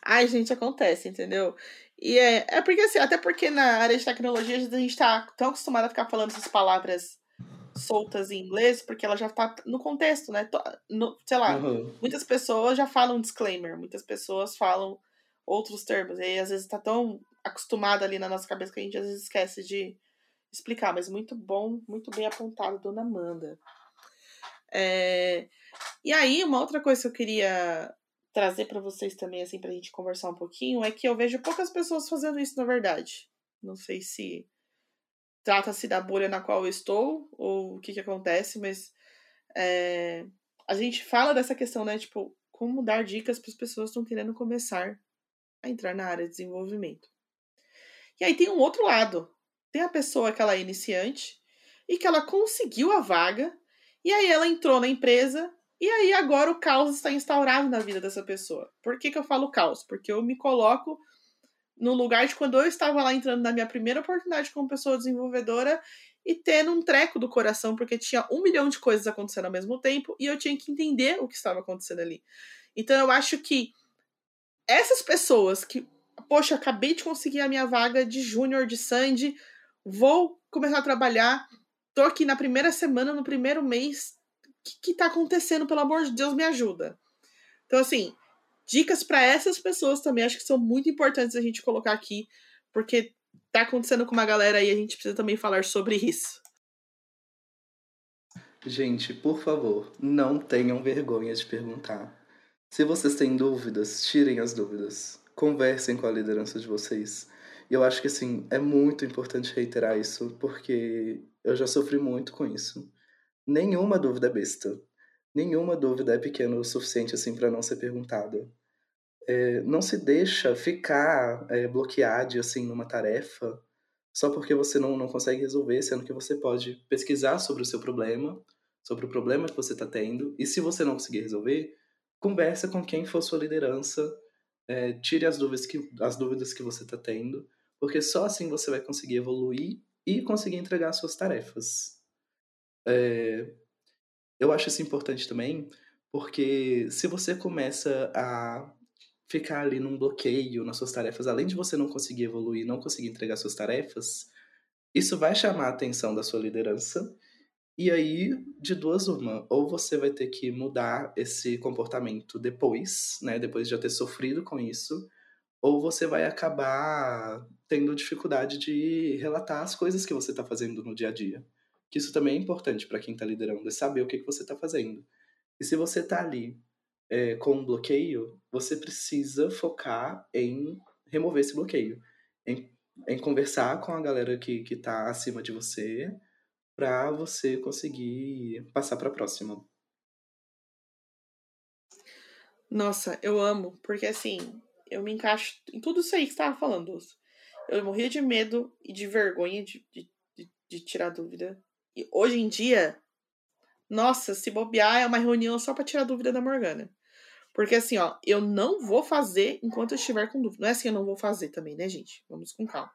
Ai, gente, acontece, entendeu? E é, é porque assim, até porque na área de tecnologia a gente tá tão acostumado a ficar falando essas palavras soltas em inglês, porque ela já tá no contexto, né? No, sei lá, uhum. muitas pessoas já falam disclaimer, muitas pessoas falam outros termos, e aí às vezes tá tão acostumada ali na nossa cabeça que a gente às vezes esquece de explicar, mas muito bom, muito bem apontado, dona Amanda. É, e aí, uma outra coisa que eu queria trazer para vocês também, assim, pra gente conversar um pouquinho, é que eu vejo poucas pessoas fazendo isso, na verdade. Não sei se trata-se da bolha na qual eu estou, ou o que que acontece, mas é, a gente fala dessa questão, né, tipo, como dar dicas para as pessoas que estão querendo começar a entrar na área de desenvolvimento. E aí tem um outro lado. Tem a pessoa que ela é iniciante e que ela conseguiu a vaga, e aí ela entrou na empresa e aí agora o caos está instaurado na vida dessa pessoa. Por que, que eu falo caos? Porque eu me coloco no lugar de quando eu estava lá entrando na minha primeira oportunidade como pessoa desenvolvedora e tendo um treco do coração, porque tinha um milhão de coisas acontecendo ao mesmo tempo e eu tinha que entender o que estava acontecendo ali. Então eu acho que essas pessoas que, poxa, acabei de conseguir a minha vaga de júnior de Sandy, vou começar a trabalhar, tô aqui na primeira semana, no primeiro mês, que, que tá acontecendo, pelo amor de Deus, me ajuda. Então, assim, dicas para essas pessoas também acho que são muito importantes a gente colocar aqui, porque tá acontecendo com uma galera aí, a gente precisa também falar sobre isso. Gente, por favor, não tenham vergonha de perguntar. Se vocês têm dúvidas, tirem as dúvidas. Conversem com a liderança de vocês. E eu acho que, assim, é muito importante reiterar isso, porque eu já sofri muito com isso nenhuma dúvida é besta. Nenhuma dúvida é pequena o suficiente assim para não ser perguntada. É, não se deixa ficar é, bloqueado assim numa tarefa só porque você não, não consegue resolver, sendo que você pode pesquisar sobre o seu problema, sobre o problema que você está tendo, e se você não conseguir resolver, conversa com quem for sua liderança, é, tire as dúvidas que, as dúvidas que você está tendo, porque só assim você vai conseguir evoluir e conseguir entregar suas tarefas. É, eu acho isso importante também, porque se você começa a ficar ali num bloqueio nas suas tarefas, além de você não conseguir evoluir, não conseguir entregar suas tarefas, isso vai chamar a atenção da sua liderança. E aí, de duas uma, ou você vai ter que mudar esse comportamento depois, né, depois de já ter sofrido com isso, ou você vai acabar tendo dificuldade de relatar as coisas que você está fazendo no dia a dia que isso também é importante para quem está liderando, é saber o que, que você está fazendo. E se você está ali é, com um bloqueio, você precisa focar em remover esse bloqueio, em, em conversar com a galera que está acima de você, para você conseguir passar para a próxima. Nossa, eu amo, porque assim, eu me encaixo em tudo isso aí que você estava falando. Eu morria de medo e de vergonha de, de, de, de tirar dúvida e hoje em dia, nossa, se bobear é uma reunião só para tirar dúvida da Morgana. Porque assim, ó, eu não vou fazer enquanto eu estiver com dúvida. Não é assim, eu não vou fazer também, né, gente? Vamos com calma.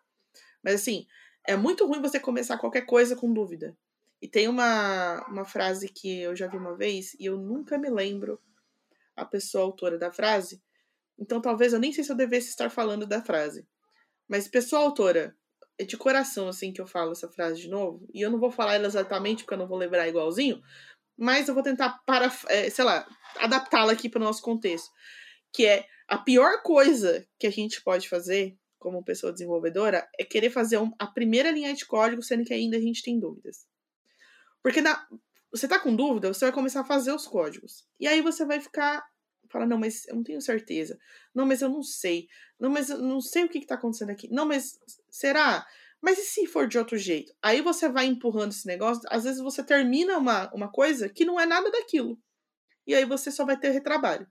Mas assim, é muito ruim você começar qualquer coisa com dúvida. E tem uma, uma frase que eu já vi uma vez e eu nunca me lembro a pessoa autora da frase. Então talvez eu nem sei se eu devesse estar falando da frase. Mas pessoa autora, é de coração, assim, que eu falo essa frase de novo. E eu não vou falar ela exatamente, porque eu não vou lembrar igualzinho. Mas eu vou tentar, para, é, sei lá, adaptá-la aqui para o nosso contexto. Que é a pior coisa que a gente pode fazer como pessoa desenvolvedora é querer fazer um, a primeira linha de código, sendo que ainda a gente tem dúvidas. Porque na, você tá com dúvida, você vai começar a fazer os códigos. E aí você vai ficar. Fala, não, mas eu não tenho certeza. Não, mas eu não sei. Não, mas eu não sei o que, que tá acontecendo aqui. Não, mas será? Mas e se for de outro jeito? Aí você vai empurrando esse negócio. Às vezes você termina uma, uma coisa que não é nada daquilo. E aí você só vai ter retrabalho.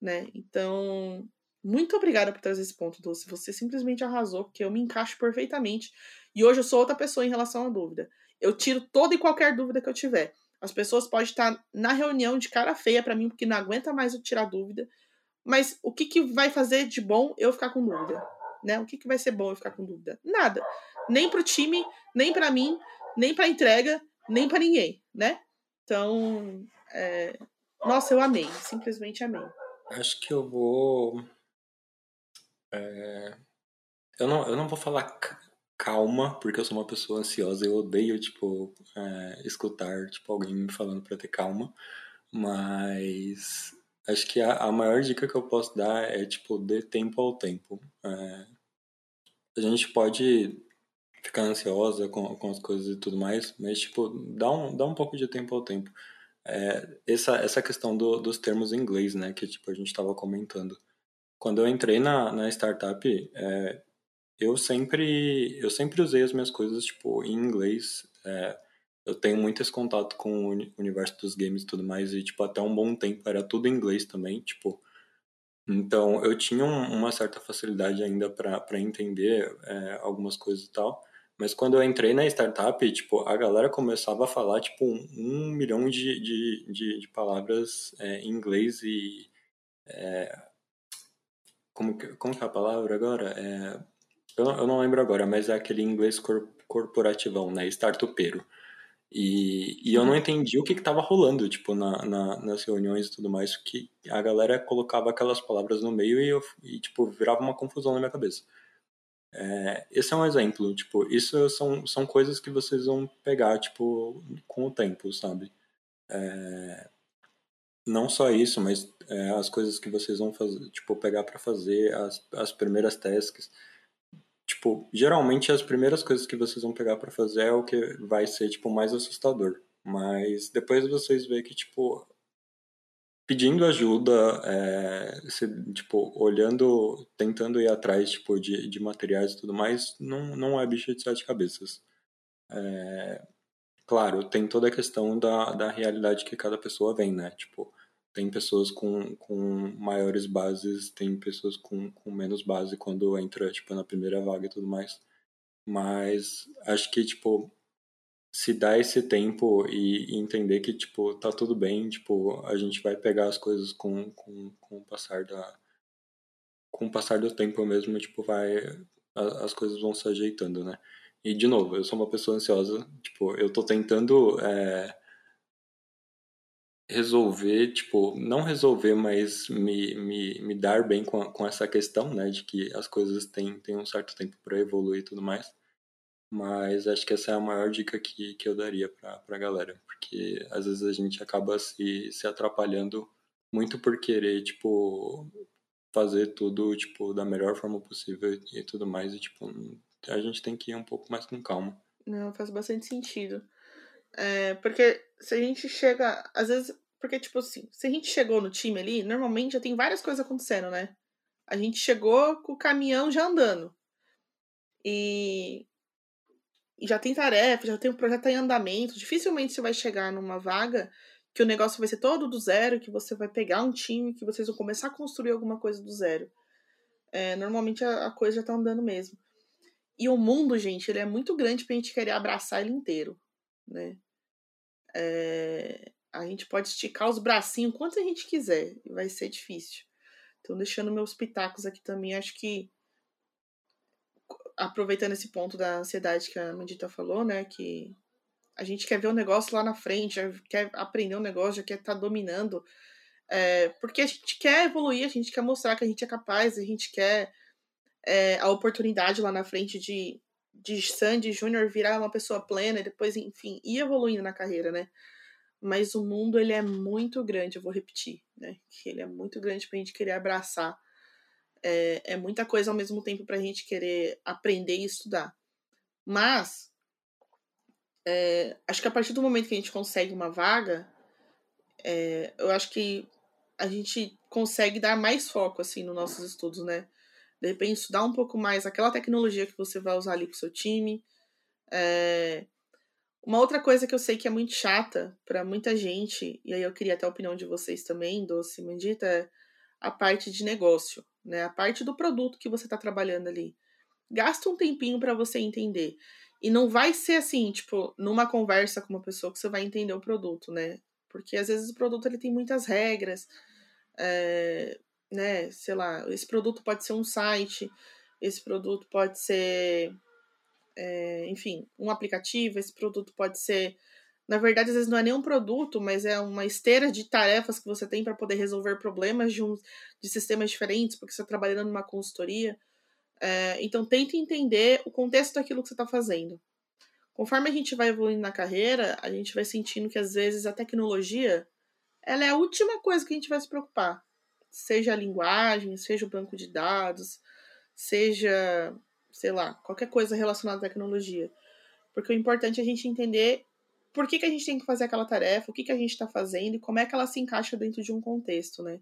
Né? Então, muito obrigada por trazer esse ponto, Dulce. Você simplesmente arrasou, porque eu me encaixo perfeitamente. E hoje eu sou outra pessoa em relação à dúvida. Eu tiro toda e qualquer dúvida que eu tiver. As pessoas podem estar na reunião de cara feia para mim, porque não aguenta mais eu tirar dúvida. Mas o que, que vai fazer de bom eu ficar com dúvida? Né? O que, que vai ser bom eu ficar com dúvida? Nada. Nem pro time, nem para mim, nem pra entrega, nem para ninguém, né? Então, é... nossa, eu amei. Simplesmente amei. Acho que eu vou é... Eu, não, eu não vou falar calma, porque eu sou uma pessoa ansiosa, eu odeio, tipo, é, escutar, tipo, alguém me falando para ter calma, mas acho que a, a, maior dica que eu posso dar é, tipo, dê tempo ao tempo. É, a gente pode ficar ansiosa com, com as coisas e tudo mais, mas, tipo, dá um, dá um pouco de tempo ao tempo. É, essa, essa questão do, dos termos em inglês, né, que, tipo, a gente estava comentando quando eu entrei na, na startup, é, eu sempre eu sempre usei as minhas coisas tipo em inglês. É, eu tenho muito esse contato com o universo dos games e tudo mais e tipo até um bom tempo era tudo em inglês também, tipo. Então eu tinha um, uma certa facilidade ainda para entender é, algumas coisas e tal. Mas quando eu entrei na startup, tipo, a galera começava a falar, tipo, um, milhão de, de, de, de palavras é, em inglês e é, como que, como que é a palavra agora? É, eu, eu não lembro agora, mas é aquele inglês cor, corporativão, né? Startupeiro. E, e eu não uhum. entendi o que estava rolando, tipo, na, na, nas reuniões e tudo mais, que a galera colocava aquelas palavras no meio e, eu, e tipo, virava uma confusão na minha cabeça. É, esse é um exemplo, tipo, isso são, são coisas que vocês vão pegar, tipo, com o tempo, sabe? É, não só isso, mas é, as coisas que vocês vão fazer, tipo, pegar para fazer, as, as primeiras tasks. Tipo, geralmente as primeiras coisas que vocês vão pegar para fazer é o que vai ser, tipo, mais assustador. Mas depois vocês veem que, tipo, pedindo ajuda, é, se, tipo, olhando, tentando ir atrás, tipo, de, de materiais e tudo mais, não, não é bicho de sete cabeças. É, claro, tem toda a questão da, da realidade que cada pessoa vem, né? Tipo, tem pessoas com, com maiores bases, tem pessoas com, com menos base quando entra, tipo, na primeira vaga e tudo mais. Mas acho que, tipo, se dá esse tempo e, e, entender que, tipo, tá tudo bem, tipo, a gente vai pegar as coisas com, com, com o passar da... Com o passar do tempo mesmo, tipo, vai... As coisas vão se ajeitando, né? E, de novo, eu sou uma pessoa ansiosa, tipo, eu tô tentando... É, resolver, tipo, não resolver, mas me, me, me dar bem com, a, com essa questão, né, de que as coisas têm, têm um certo tempo para evoluir e tudo mais. Mas acho que essa é a maior dica que, que eu daria para a galera, porque às vezes a gente acaba se, se atrapalhando muito por querer, tipo, fazer tudo, tipo, da melhor forma possível e, e tudo mais, e, tipo, a gente tem que ir um pouco mais com calma. Não, faz bastante sentido. É, porque se a gente chega. Às vezes. Porque, tipo assim, se a gente chegou no time ali, normalmente já tem várias coisas acontecendo, né? A gente chegou com o caminhão já andando. E, e já tem tarefa, já tem um projeto em andamento. Dificilmente você vai chegar numa vaga que o negócio vai ser todo do zero, que você vai pegar um time, que vocês vão começar a construir alguma coisa do zero. É, normalmente a, a, coisa já tá andando mesmo. E o mundo, gente, ele é muito grande pra gente querer abraçar ele inteiro, né? É, a gente pode esticar os bracinhos quanto a gente quiser, e vai ser difícil. Então, deixando meus pitacos aqui também, acho que aproveitando esse ponto da ansiedade que a Mandita falou, né, que a gente quer ver o negócio lá na frente, já quer aprender o um negócio, já quer estar tá dominando, é, porque a gente quer evoluir, a gente quer mostrar que a gente é capaz, a gente quer é, a oportunidade lá na frente de de Sandy Júnior virar uma pessoa plena e depois, enfim, ir evoluindo na carreira, né? Mas o mundo, ele é muito grande, eu vou repetir, né? Que ele é muito grande pra gente querer abraçar. É, é muita coisa ao mesmo tempo para a gente querer aprender e estudar. Mas, é, acho que a partir do momento que a gente consegue uma vaga, é, eu acho que a gente consegue dar mais foco assim nos nossos estudos, né? De repente, estudar um pouco mais aquela tecnologia que você vai usar ali com o seu time. É... Uma outra coisa que eu sei que é muito chata para muita gente, e aí eu queria até a opinião de vocês também, Doce Mandita, é a parte de negócio, né? A parte do produto que você está trabalhando ali. Gasta um tempinho para você entender. E não vai ser assim, tipo, numa conversa com uma pessoa que você vai entender o produto, né? Porque às vezes o produto ele tem muitas regras, é, né? Sei lá, esse produto pode ser um site, esse produto pode ser, é, enfim, um aplicativo, esse produto pode ser. Na verdade, às vezes não é nem um produto, mas é uma esteira de tarefas que você tem para poder resolver problemas de, um, de sistemas diferentes, porque você está trabalhando numa consultoria. É, então, tente entender o contexto daquilo que você está fazendo. Conforme a gente vai evoluindo na carreira, a gente vai sentindo que às vezes a tecnologia ela é a última coisa que a gente vai se preocupar. Seja a linguagem, seja o banco de dados, seja, sei lá, qualquer coisa relacionada à tecnologia. Porque o importante é a gente entender por que, que a gente tem que fazer aquela tarefa, o que, que a gente está fazendo e como é que ela se encaixa dentro de um contexto, né?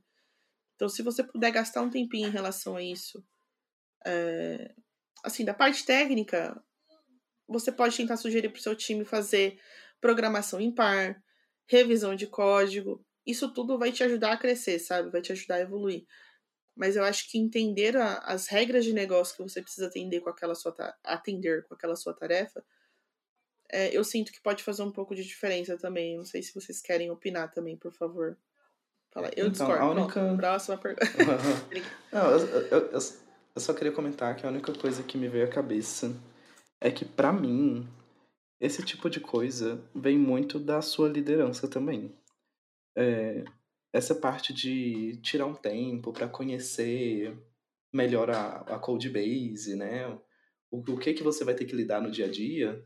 Então, se você puder gastar um tempinho em relação a isso, é... assim, da parte técnica, você pode tentar sugerir para o seu time fazer programação em par, revisão de código. Isso tudo vai te ajudar a crescer, sabe? Vai te ajudar a evoluir. Mas eu acho que entender a, as regras de negócio que você precisa atender com aquela sua atender com aquela sua tarefa, é, eu sinto que pode fazer um pouco de diferença também. Não sei se vocês querem opinar também, por favor. Fala. Eu então, discordo. A única... Pronto, próxima pergunta. Não, eu, eu, eu, eu só queria comentar que a única coisa que me veio à cabeça é que para mim esse tipo de coisa vem muito da sua liderança também. É, essa parte de tirar um tempo para conhecer melhor a, a code base, né? O, o que que você vai ter que lidar no dia a dia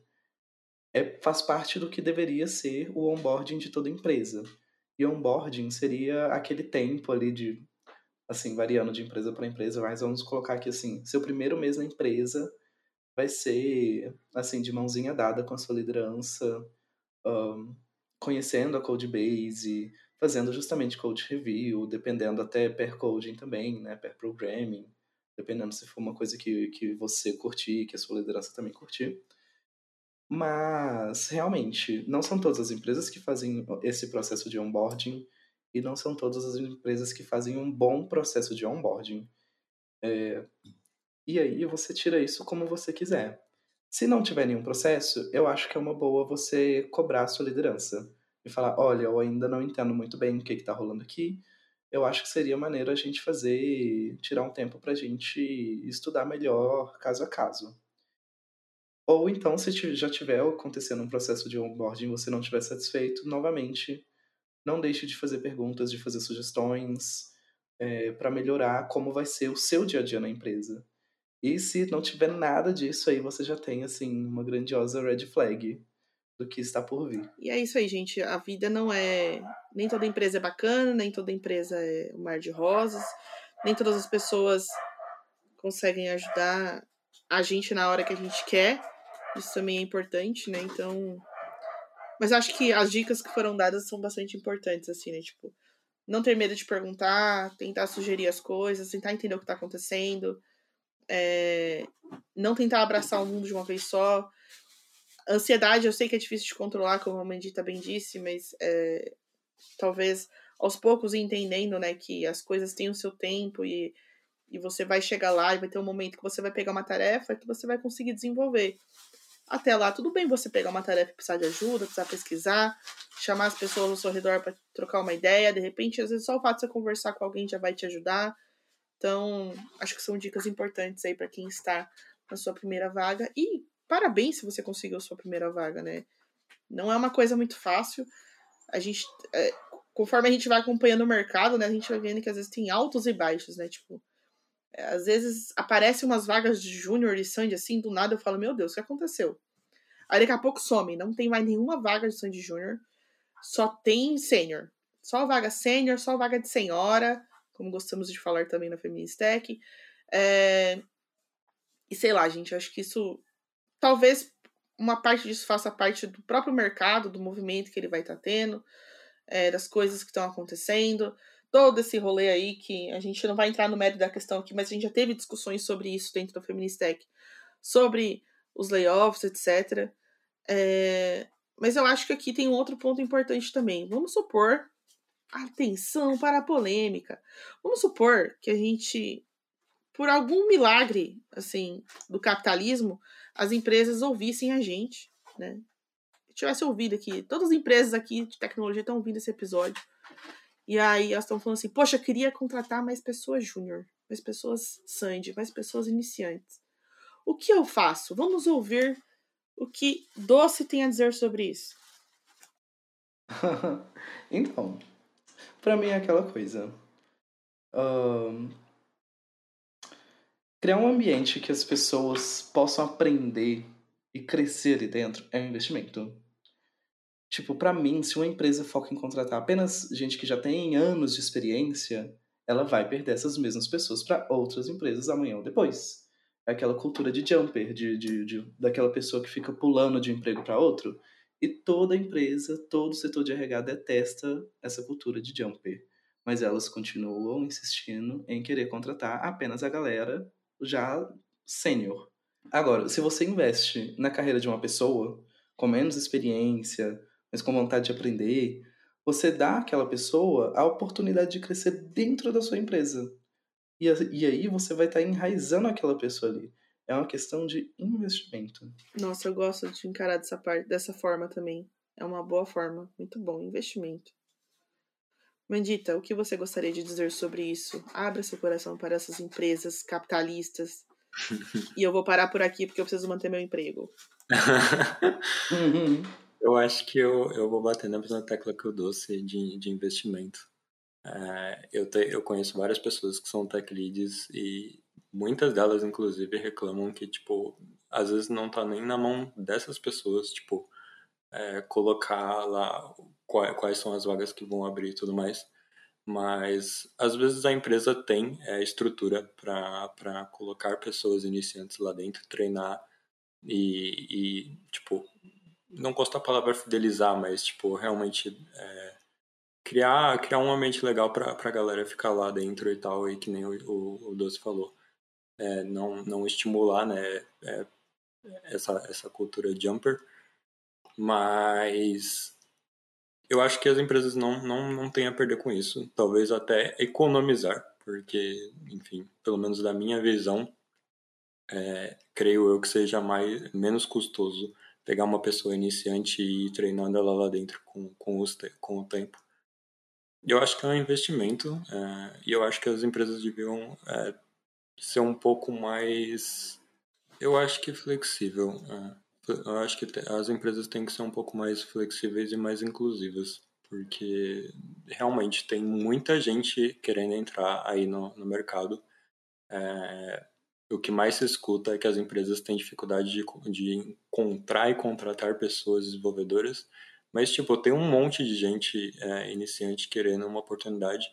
é, faz parte do que deveria ser o onboarding de toda empresa. E onboarding seria aquele tempo ali de, assim, variando de empresa para empresa, mas vamos colocar aqui assim, seu primeiro mês na empresa vai ser assim de mãozinha dada com a sua liderança, um, conhecendo a codebase, fazendo justamente code review, dependendo até per coding também, né, per programming, dependendo se for uma coisa que, que você curtir, que a sua liderança também curtir. Mas, realmente, não são todas as empresas que fazem esse processo de onboarding e não são todas as empresas que fazem um bom processo de onboarding. É, e aí você tira isso como você quiser. Se não tiver nenhum processo, eu acho que é uma boa você cobrar a sua liderança e falar: olha, eu ainda não entendo muito bem o que está rolando aqui. Eu acho que seria maneiro a gente fazer, tirar um tempo para a gente estudar melhor caso a caso. Ou então, se já tiver acontecendo um processo de onboarding e você não estiver satisfeito, novamente, não deixe de fazer perguntas, de fazer sugestões é, eh, para melhorar como vai ser o seu dia a dia na empresa. E se não tiver nada disso aí, você já tem, assim, uma grandiosa red flag do que está por vir. E é isso aí, gente. A vida não é. Nem toda empresa é bacana, nem toda empresa é um mar de rosas, nem todas as pessoas conseguem ajudar a gente na hora que a gente quer. Isso também é importante, né? Então. Mas acho que as dicas que foram dadas são bastante importantes, assim, né? Tipo, não ter medo de perguntar, tentar sugerir as coisas, tentar entender o que está acontecendo é, não tentar abraçar o mundo de uma vez só. Ansiedade, eu sei que é difícil de controlar, como a Mandita bem disse, mas é, talvez aos poucos entendendo, né, que as coisas têm o seu tempo e, e você vai chegar lá e vai ter um momento que você vai pegar uma tarefa que você vai conseguir desenvolver. Até lá, tudo bem você pegar uma tarefa e precisar de ajuda, precisar pesquisar, chamar as pessoas ao seu redor para trocar uma ideia, de repente, às vezes só o fato de você conversar com alguém já vai te ajudar. Então, acho que são dicas importantes aí para quem está na sua primeira vaga. E parabéns se você conseguiu a sua primeira vaga, né? Não é uma coisa muito fácil. A gente, é, conforme a gente vai acompanhando o mercado, né, a gente vai vendo que às vezes tem altos e baixos, né? Tipo, é, às vezes aparecem umas vagas de júnior e Sandy assim, do nada eu falo, meu Deus, o que aconteceu? Aí daqui a pouco some, não tem mais nenhuma vaga de Sandy Júnior, só tem sênior. Só vaga sênior, só vaga de senhora, como gostamos de falar também na Feministec. É... E sei lá, gente, acho que isso. Talvez uma parte disso faça parte do próprio mercado, do movimento que ele vai estar tá tendo, é, das coisas que estão acontecendo. Todo esse rolê aí que a gente não vai entrar no mérito da questão aqui, mas a gente já teve discussões sobre isso dentro da Feministec, sobre os layoffs, etc. É, mas eu acho que aqui tem um outro ponto importante também. Vamos supor, atenção para a polêmica. Vamos supor que a gente, por algum milagre, assim, do capitalismo, as empresas ouvissem a gente, né? Tivesse ouvido aqui, todas as empresas aqui de tecnologia estão ouvindo esse episódio. E aí elas estão falando assim: Poxa, queria contratar mais pessoas júnior, mais pessoas Sandy, mais pessoas iniciantes. O que eu faço? Vamos ouvir o que Doce tem a dizer sobre isso. então, para mim é aquela coisa. criar um ambiente que as pessoas possam aprender e crescer ali dentro é um investimento. Tipo, para mim, se uma empresa foca em contratar apenas gente que já tem anos de experiência, ela vai perder essas mesmas pessoas para outras empresas amanhã ou depois aquela cultura de jumper, de, de, de daquela pessoa que fica pulando de um emprego para outro. E toda empresa, todo setor de RH detesta essa cultura de jumper. Mas elas continuam insistindo em querer contratar apenas a galera já sênior. Agora, se você investe na carreira de uma pessoa com menos experiência, mas com vontade de aprender, você dá àquela pessoa a oportunidade de crescer dentro da sua empresa. E, aí você vai estar tá enraizando aquela pessoa ali. É uma questão de investimento. Nossa, eu gosto de encarar dessa parte, dessa forma também. É uma boa forma. Muito bom, investimento. Mendita, o que você gostaria de dizer sobre isso? Abra seu coração para essas empresas capitalistas. e eu vou parar por aqui porque eu preciso manter meu emprego. eu acho que eu, eu vou bater na mesma tecla que o doce de, de investimento. É, eu, te, eu conheço várias pessoas que são tech leads e muitas delas, inclusive, reclamam que, tipo, às vezes não tá nem na mão dessas pessoas, tipo, é, colocar lá quais, quais são as vagas que vão abrir e tudo mais. Mas, às vezes, a empresa tem é, estrutura para colocar pessoas iniciantes lá dentro, treinar e, e, tipo, não gosto da palavra fidelizar, mas, tipo, realmente é, criar, criar um ambiente legal pra, pra galera ficar lá dentro e tal, e que nem o, o, o Doce falou. É, não, não estimular, né, é, essa, essa cultura jumper, mas eu acho que as empresas não, não, não têm a perder com isso, talvez até economizar, porque, enfim, pelo menos da minha visão, é, creio eu que seja mais, menos custoso pegar uma pessoa iniciante e ir treinando ela lá dentro com, com, os, com o tempo. Eu acho que é um investimento é, e eu acho que as empresas deviam é, ser um pouco mais, eu acho que flexível. É. Eu acho que as empresas têm que ser um pouco mais flexíveis e mais inclusivas, porque realmente tem muita gente querendo entrar aí no, no mercado. É, o que mais se escuta é que as empresas têm dificuldade de, de encontrar e contratar pessoas desenvolvedoras mas, tipo, tem um monte de gente é, iniciante querendo uma oportunidade.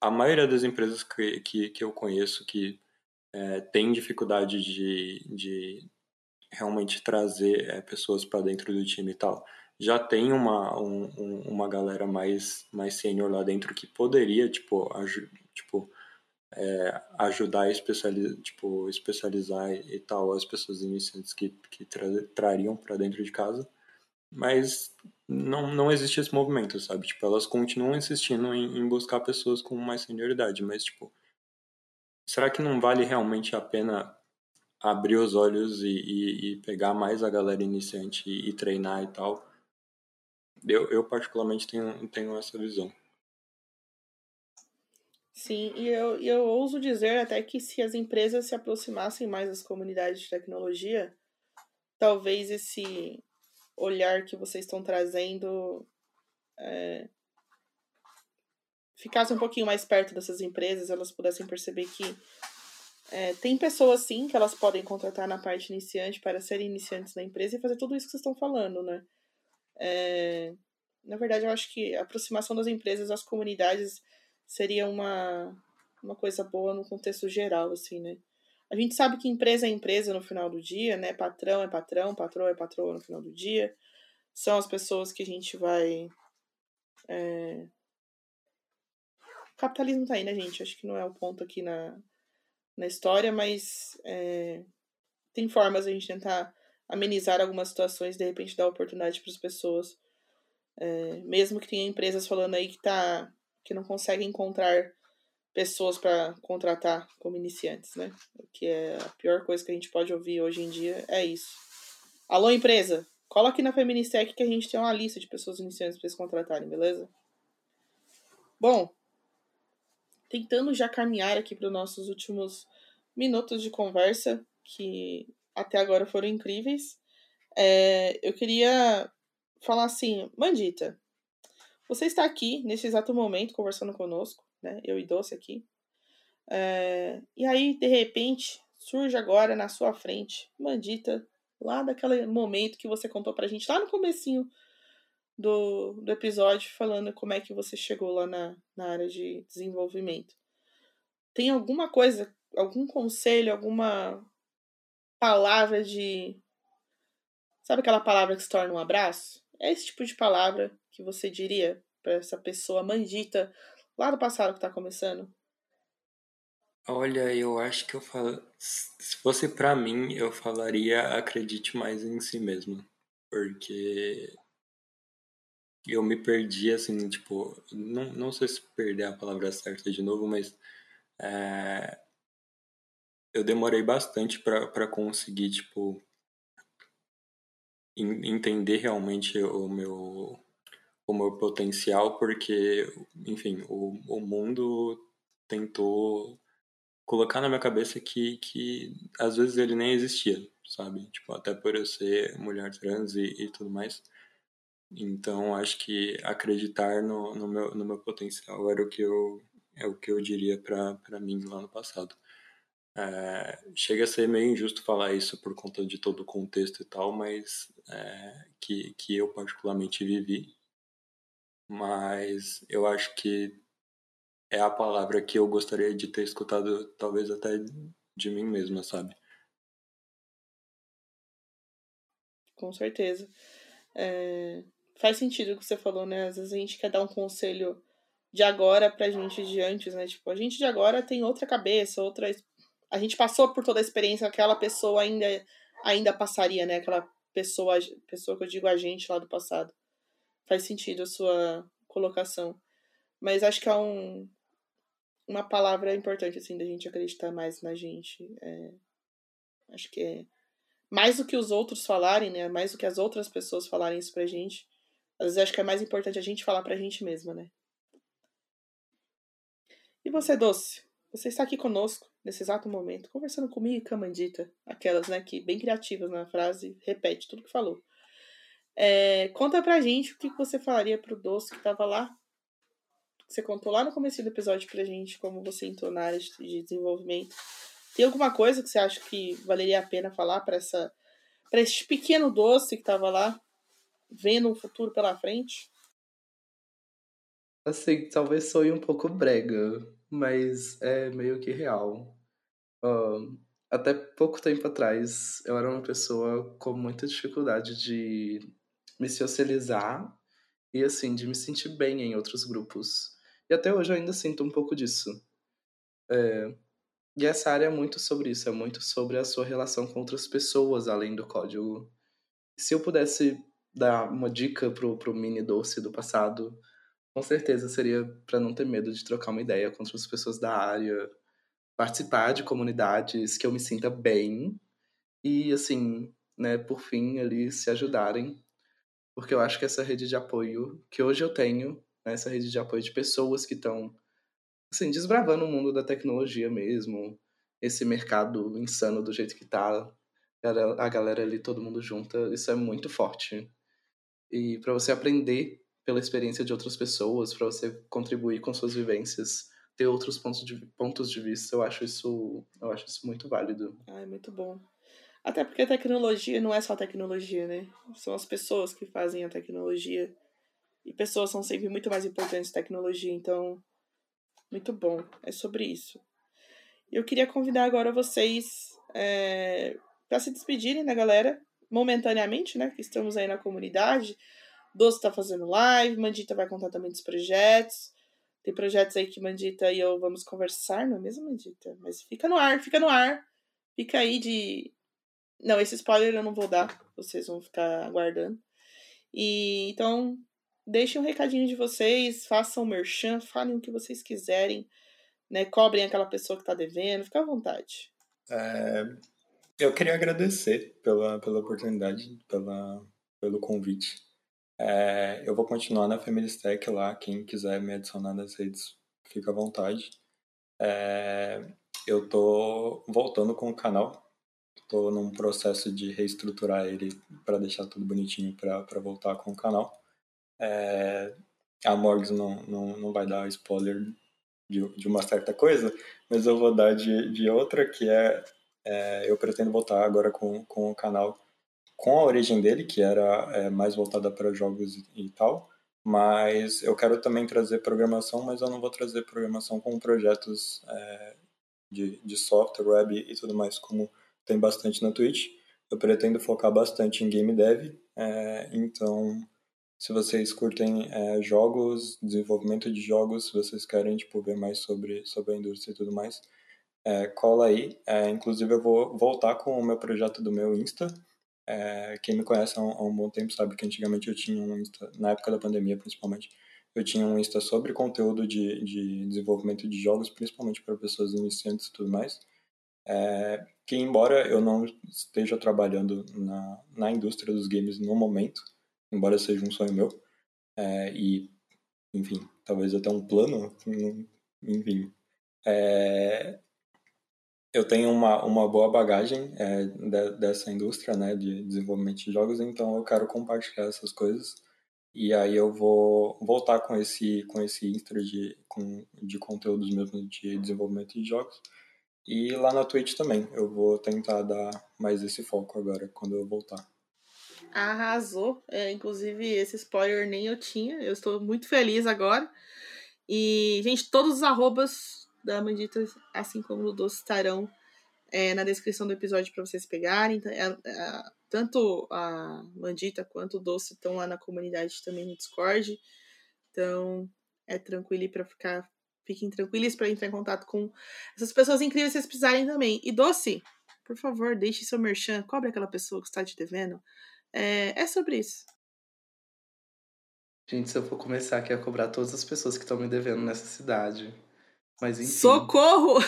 A maioria das empresas que, que, que eu conheço que é, tem dificuldade de, de realmente trazer é, pessoas para dentro do time e tal, já tem uma, um, uma galera mais, mais sênior lá dentro que poderia, tipo, tipo é, ajudar a especializar, tipo, especializar e tal as pessoas iniciantes que, que tra trariam para dentro de casa mas não, não existe esse movimento, sabe? Tipo, elas continuam insistindo em, em buscar pessoas com mais senioridade, mas, tipo, será que não vale realmente a pena abrir os olhos e, e, e pegar mais a galera iniciante e, e treinar e tal? Eu, eu particularmente tenho, tenho essa visão. Sim, e eu, eu ouso dizer até que se as empresas se aproximassem mais das comunidades de tecnologia, talvez esse olhar que vocês estão trazendo é, ficasse um pouquinho mais perto dessas empresas, elas pudessem perceber que é, tem pessoas sim que elas podem contratar na parte iniciante para serem iniciantes na empresa e fazer tudo isso que vocês estão falando, né? É, na verdade, eu acho que a aproximação das empresas às comunidades seria uma, uma coisa boa no contexto geral, assim, né? A gente sabe que empresa é empresa no final do dia, né? Patrão é patrão, patrão é patroa no final do dia. São as pessoas que a gente vai. É... O capitalismo tá aí, né, gente? Acho que não é o ponto aqui na, na história, mas é... tem formas de a gente tentar amenizar algumas situações, de repente dar oportunidade para as pessoas. É... mesmo que tenha empresas falando aí que, tá... que não conseguem encontrar pessoas para contratar como iniciantes, né? O que é a pior coisa que a gente pode ouvir hoje em dia é isso. Alô, empresa, cola aqui na Feministec que a gente tem uma lista de pessoas iniciantes para eles contratarem, beleza? Bom, tentando já caminhar aqui para os nossos últimos minutos de conversa, que até agora foram incríveis, é, eu queria falar assim, Mandita, você está aqui nesse exato momento conversando conosco né? Eu e Doce aqui. É, e aí, de repente, surge agora na sua frente, Mandita, lá daquele momento que você contou pra gente, lá no comecinho do, do episódio, falando como é que você chegou lá na, na área de desenvolvimento. Tem alguma coisa, algum conselho, alguma palavra de. Sabe aquela palavra que se torna um abraço? É esse tipo de palavra que você diria para essa pessoa mandita lá do passado que tá começando? Olha, eu acho que eu falo. Se fosse para mim, eu falaria acredite mais em si mesmo. Porque eu me perdi, assim, tipo. Não, não sei se perder a palavra certa de novo, mas. É, eu demorei bastante para conseguir, tipo. entender realmente o meu meu potencial, porque, enfim, o, o mundo tentou colocar na minha cabeça que, que às vezes ele nem existia, sabe? Tipo, até por eu ser mulher trans e, e tudo mais. Então, acho que acreditar no, no, meu, no meu potencial era o que eu, é o que eu diria para mim lá no passado. É, chega a ser meio injusto falar isso por conta de todo o contexto e tal, mas é, que, que eu particularmente vivi mas eu acho que é a palavra que eu gostaria de ter escutado, talvez até de mim mesma, sabe? Com certeza. É... Faz sentido o que você falou, né? Às vezes a gente quer dar um conselho de agora pra gente de antes, né? Tipo, a gente de agora tem outra cabeça, outra. A gente passou por toda a experiência que aquela pessoa ainda, ainda passaria, né? Aquela pessoa, pessoa que eu digo a gente lá do passado faz sentido a sua colocação. Mas acho que é um, uma palavra importante, assim, da gente acreditar mais na gente. É, acho que é mais do que os outros falarem, né? Mais do que as outras pessoas falarem isso pra gente. Às vezes acho que é mais importante a gente falar pra gente mesma, né? E você, Doce? Você está aqui conosco, nesse exato momento, conversando comigo e com a Mandita. Aquelas, né, que bem criativas na frase, repete tudo que falou. É, conta pra gente o que você falaria pro Doce que tava lá. Você contou lá no começo do episódio pra gente como você entrou na área de desenvolvimento. Tem alguma coisa que você acha que valeria a pena falar para essa para este pequeno doce que tava lá vendo um futuro pela frente? Assim, talvez soe um pouco brega, mas é meio que real. Até pouco tempo atrás, eu era uma pessoa com muita dificuldade de me socializar e, assim, de me sentir bem em outros grupos. E até hoje eu ainda sinto um pouco disso. É... E essa área é muito sobre isso, é muito sobre a sua relação com outras pessoas além do código. Se eu pudesse dar uma dica pro, pro mini doce do passado, com certeza seria para não ter medo de trocar uma ideia com outras pessoas da área, participar de comunidades que eu me sinta bem e, assim, né, por fim, ali se ajudarem porque eu acho que essa rede de apoio que hoje eu tenho, né, essa rede de apoio de pessoas que estão assim, desbravando o mundo da tecnologia mesmo, esse mercado insano do jeito que tá, a galera ali, todo mundo junta, isso é muito forte. E para você aprender pela experiência de outras pessoas, para você contribuir com suas vivências, ter outros pontos de, pontos de vista, eu acho isso, eu acho isso muito válido. Ah, é muito bom. Até porque a tecnologia não é só tecnologia, né? São as pessoas que fazem a tecnologia. E pessoas são sempre muito mais importantes que tecnologia. Então, Muito bom. É sobre isso. Eu queria convidar agora vocês é, para se despedirem da galera, momentaneamente, né? Que estamos aí na comunidade. Doce está fazendo live, Mandita vai contar também dos projetos. Tem projetos aí que Mandita e eu vamos conversar, não é mesmo, Mandita? Mas fica no ar, fica no ar. Fica aí de. Não, esse spoiler eu não vou dar, vocês vão ficar aguardando. E então, deixem um recadinho de vocês, façam merchan, falem o que vocês quiserem, né? Cobrem aquela pessoa que está devendo, fica à vontade. É, eu queria agradecer pela, pela oportunidade, pela, pelo convite. É, eu vou continuar na Family Stack lá, quem quiser me adicionar nas redes, fica à vontade. É, eu tô voltando com o canal, tô num processo de reestruturar ele para deixar tudo bonitinho para voltar com o canal. É, a Morgs não, não, não vai dar spoiler de, de uma certa coisa, mas eu vou dar de, de outra, que é, é eu pretendo voltar agora com, com o canal com a origem dele, que era é, mais voltada para jogos e, e, tal, mas eu quero também trazer programação, mas eu não vou trazer programação com projetos é, de, de software, web e tudo mais, como tem bastante na Twitch. Eu pretendo focar bastante em game dev, é, então se vocês curtem é, jogos, desenvolvimento de jogos, se vocês querem tipo, ver mais sobre, sobre a indústria e tudo mais, é, cola aí. É, inclusive, eu vou voltar com o meu projeto do meu Insta. É, quem me conhece há um, há um, bom tempo sabe que antigamente eu tinha um Insta, na época da pandemia principalmente, eu tinha um Insta sobre conteúdo de, de desenvolvimento de jogos, principalmente para pessoas iniciantes e tudo mais. Que embora eu não esteja trabalhando na, na indústria dos games no momento, embora seja um sonho meu. É, e, enfim, talvez até um plano, enfim. É, eu tenho uma, uma boa bagagem é, de, dessa indústria, né, de desenvolvimento de jogos, então eu quero compartilhar essas coisas. E aí eu vou voltar com esse com esse Insta de, com, de conteúdos mesmo de desenvolvimento de jogos. E lá na Twitch também, eu vou tentar dar mais esse foco agora, quando eu voltar. Arrasou. É, inclusive, esse spoiler nem eu tinha. Eu estou muito feliz agora. E, gente, todos os arrobas da Mandita, assim como do Doce, estarão é, na descrição do episódio para vocês pegarem. Então, é, é, tanto a Mandita quanto o Doce estão lá na comunidade também no Discord. Então, é tranquilo para ficar. Fiquem tranquilos para entrar em contato com essas pessoas incríveis se vocês precisarem também. E Doce, por favor, deixe seu merchan, cobre aquela pessoa que está te devendo. É, é sobre isso. Gente, se eu for começar aqui a cobrar todas as pessoas que estão me devendo nessa cidade. Mas enfim. Socorro!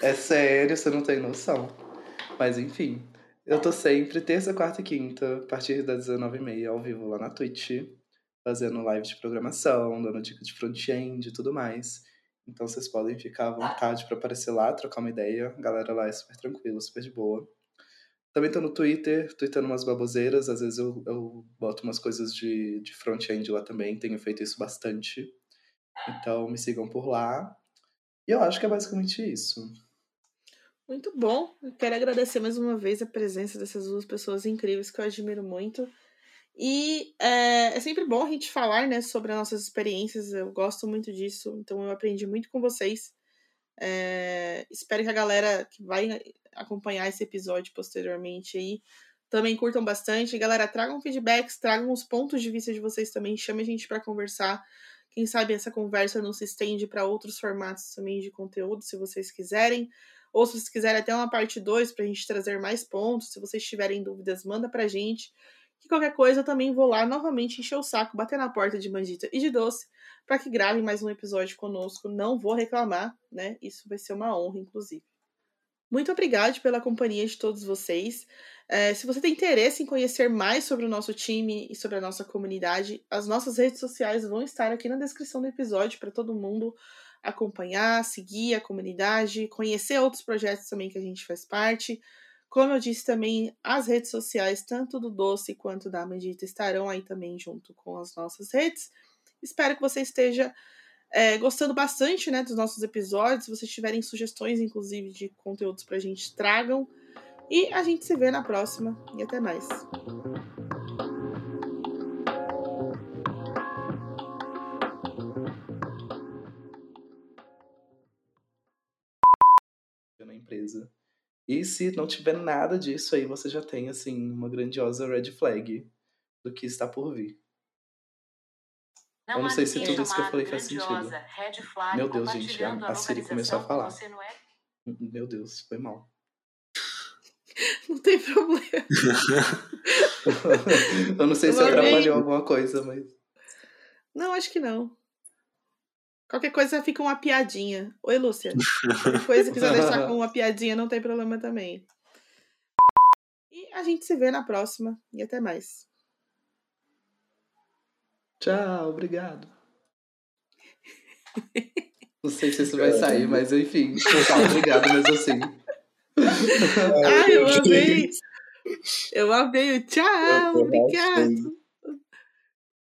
é sério, você não tem noção. Mas enfim. Eu tô sempre terça, quarta e quinta, a partir das 19h30, ao vivo lá na Twitch, fazendo live de programação, dando dica de front-end e tudo mais. Então vocês podem ficar à vontade para aparecer lá, trocar uma ideia. A galera lá é super tranquila, super de boa. Também tô no Twitter, tweetando umas baboseiras. Às vezes eu, eu boto umas coisas de, de front-end lá também. Tenho feito isso bastante. Então me sigam por lá. E eu acho que é basicamente isso. Muito bom. Eu quero agradecer mais uma vez a presença dessas duas pessoas incríveis que eu admiro muito. E é, é, sempre bom a gente falar né, sobre as nossas experiências. Eu gosto muito disso. Então eu aprendi muito com vocês. É, espero que a galera que vai acompanhar esse episódio posteriormente aí também curtam bastante. Galera, tragam feedbacks, tragam os pontos de vista de vocês também, chame a gente para conversar. Quem sabe essa conversa não se estende para outros formatos também de conteúdo, se vocês quiserem. Ou se vocês quiserem até uma parte 2 para a gente trazer mais pontos. Se vocês tiverem dúvidas, manda pra gente. Que qualquer coisa eu também vou lá novamente encher o saco, bater na porta de Mandita e de Doce para que gravem mais um episódio conosco. Não vou reclamar, né? Isso vai ser uma honra, inclusive. Muito obrigada pela companhia de todos vocês. É, se você tem interesse em conhecer mais sobre o nosso time e sobre a nossa comunidade, as nossas redes sociais vão estar aqui na descrição do episódio para todo mundo acompanhar, seguir a comunidade, conhecer outros projetos também que a gente faz parte. Como eu disse também, as redes sociais, tanto do Doce quanto da Medita, estarão aí também junto com as nossas redes. Espero que você esteja é, gostando bastante né, dos nossos episódios. Se vocês tiverem sugestões, inclusive, de conteúdos para a gente, tragam. E a gente se vê na próxima. E até mais. Na empresa. E se não tiver nada disso aí, você já tem, assim, uma grandiosa red flag do que está por vir. Não Eu não sei se tudo isso que eu falei faz sentido. Meu Deus, gente, a- a Siri começou a falar. é Meu Deus, foi mal. Não tem problema. eu não sei se Eu amei. atrapalhou alguma coisa, mas. Não, acho que não. Qualquer coisa fica uma piadinha. Oi, Lúcia. Qualquer coisa quiser deixar com uma piadinha, não tem problema também. E a gente se vê na próxima. E até mais. Tchau, obrigado. Não sei se isso vai sair, mas enfim. Tchau, obrigado mesmo assim. Ai, eu amei. Eu amei. o Tchau, obrigado.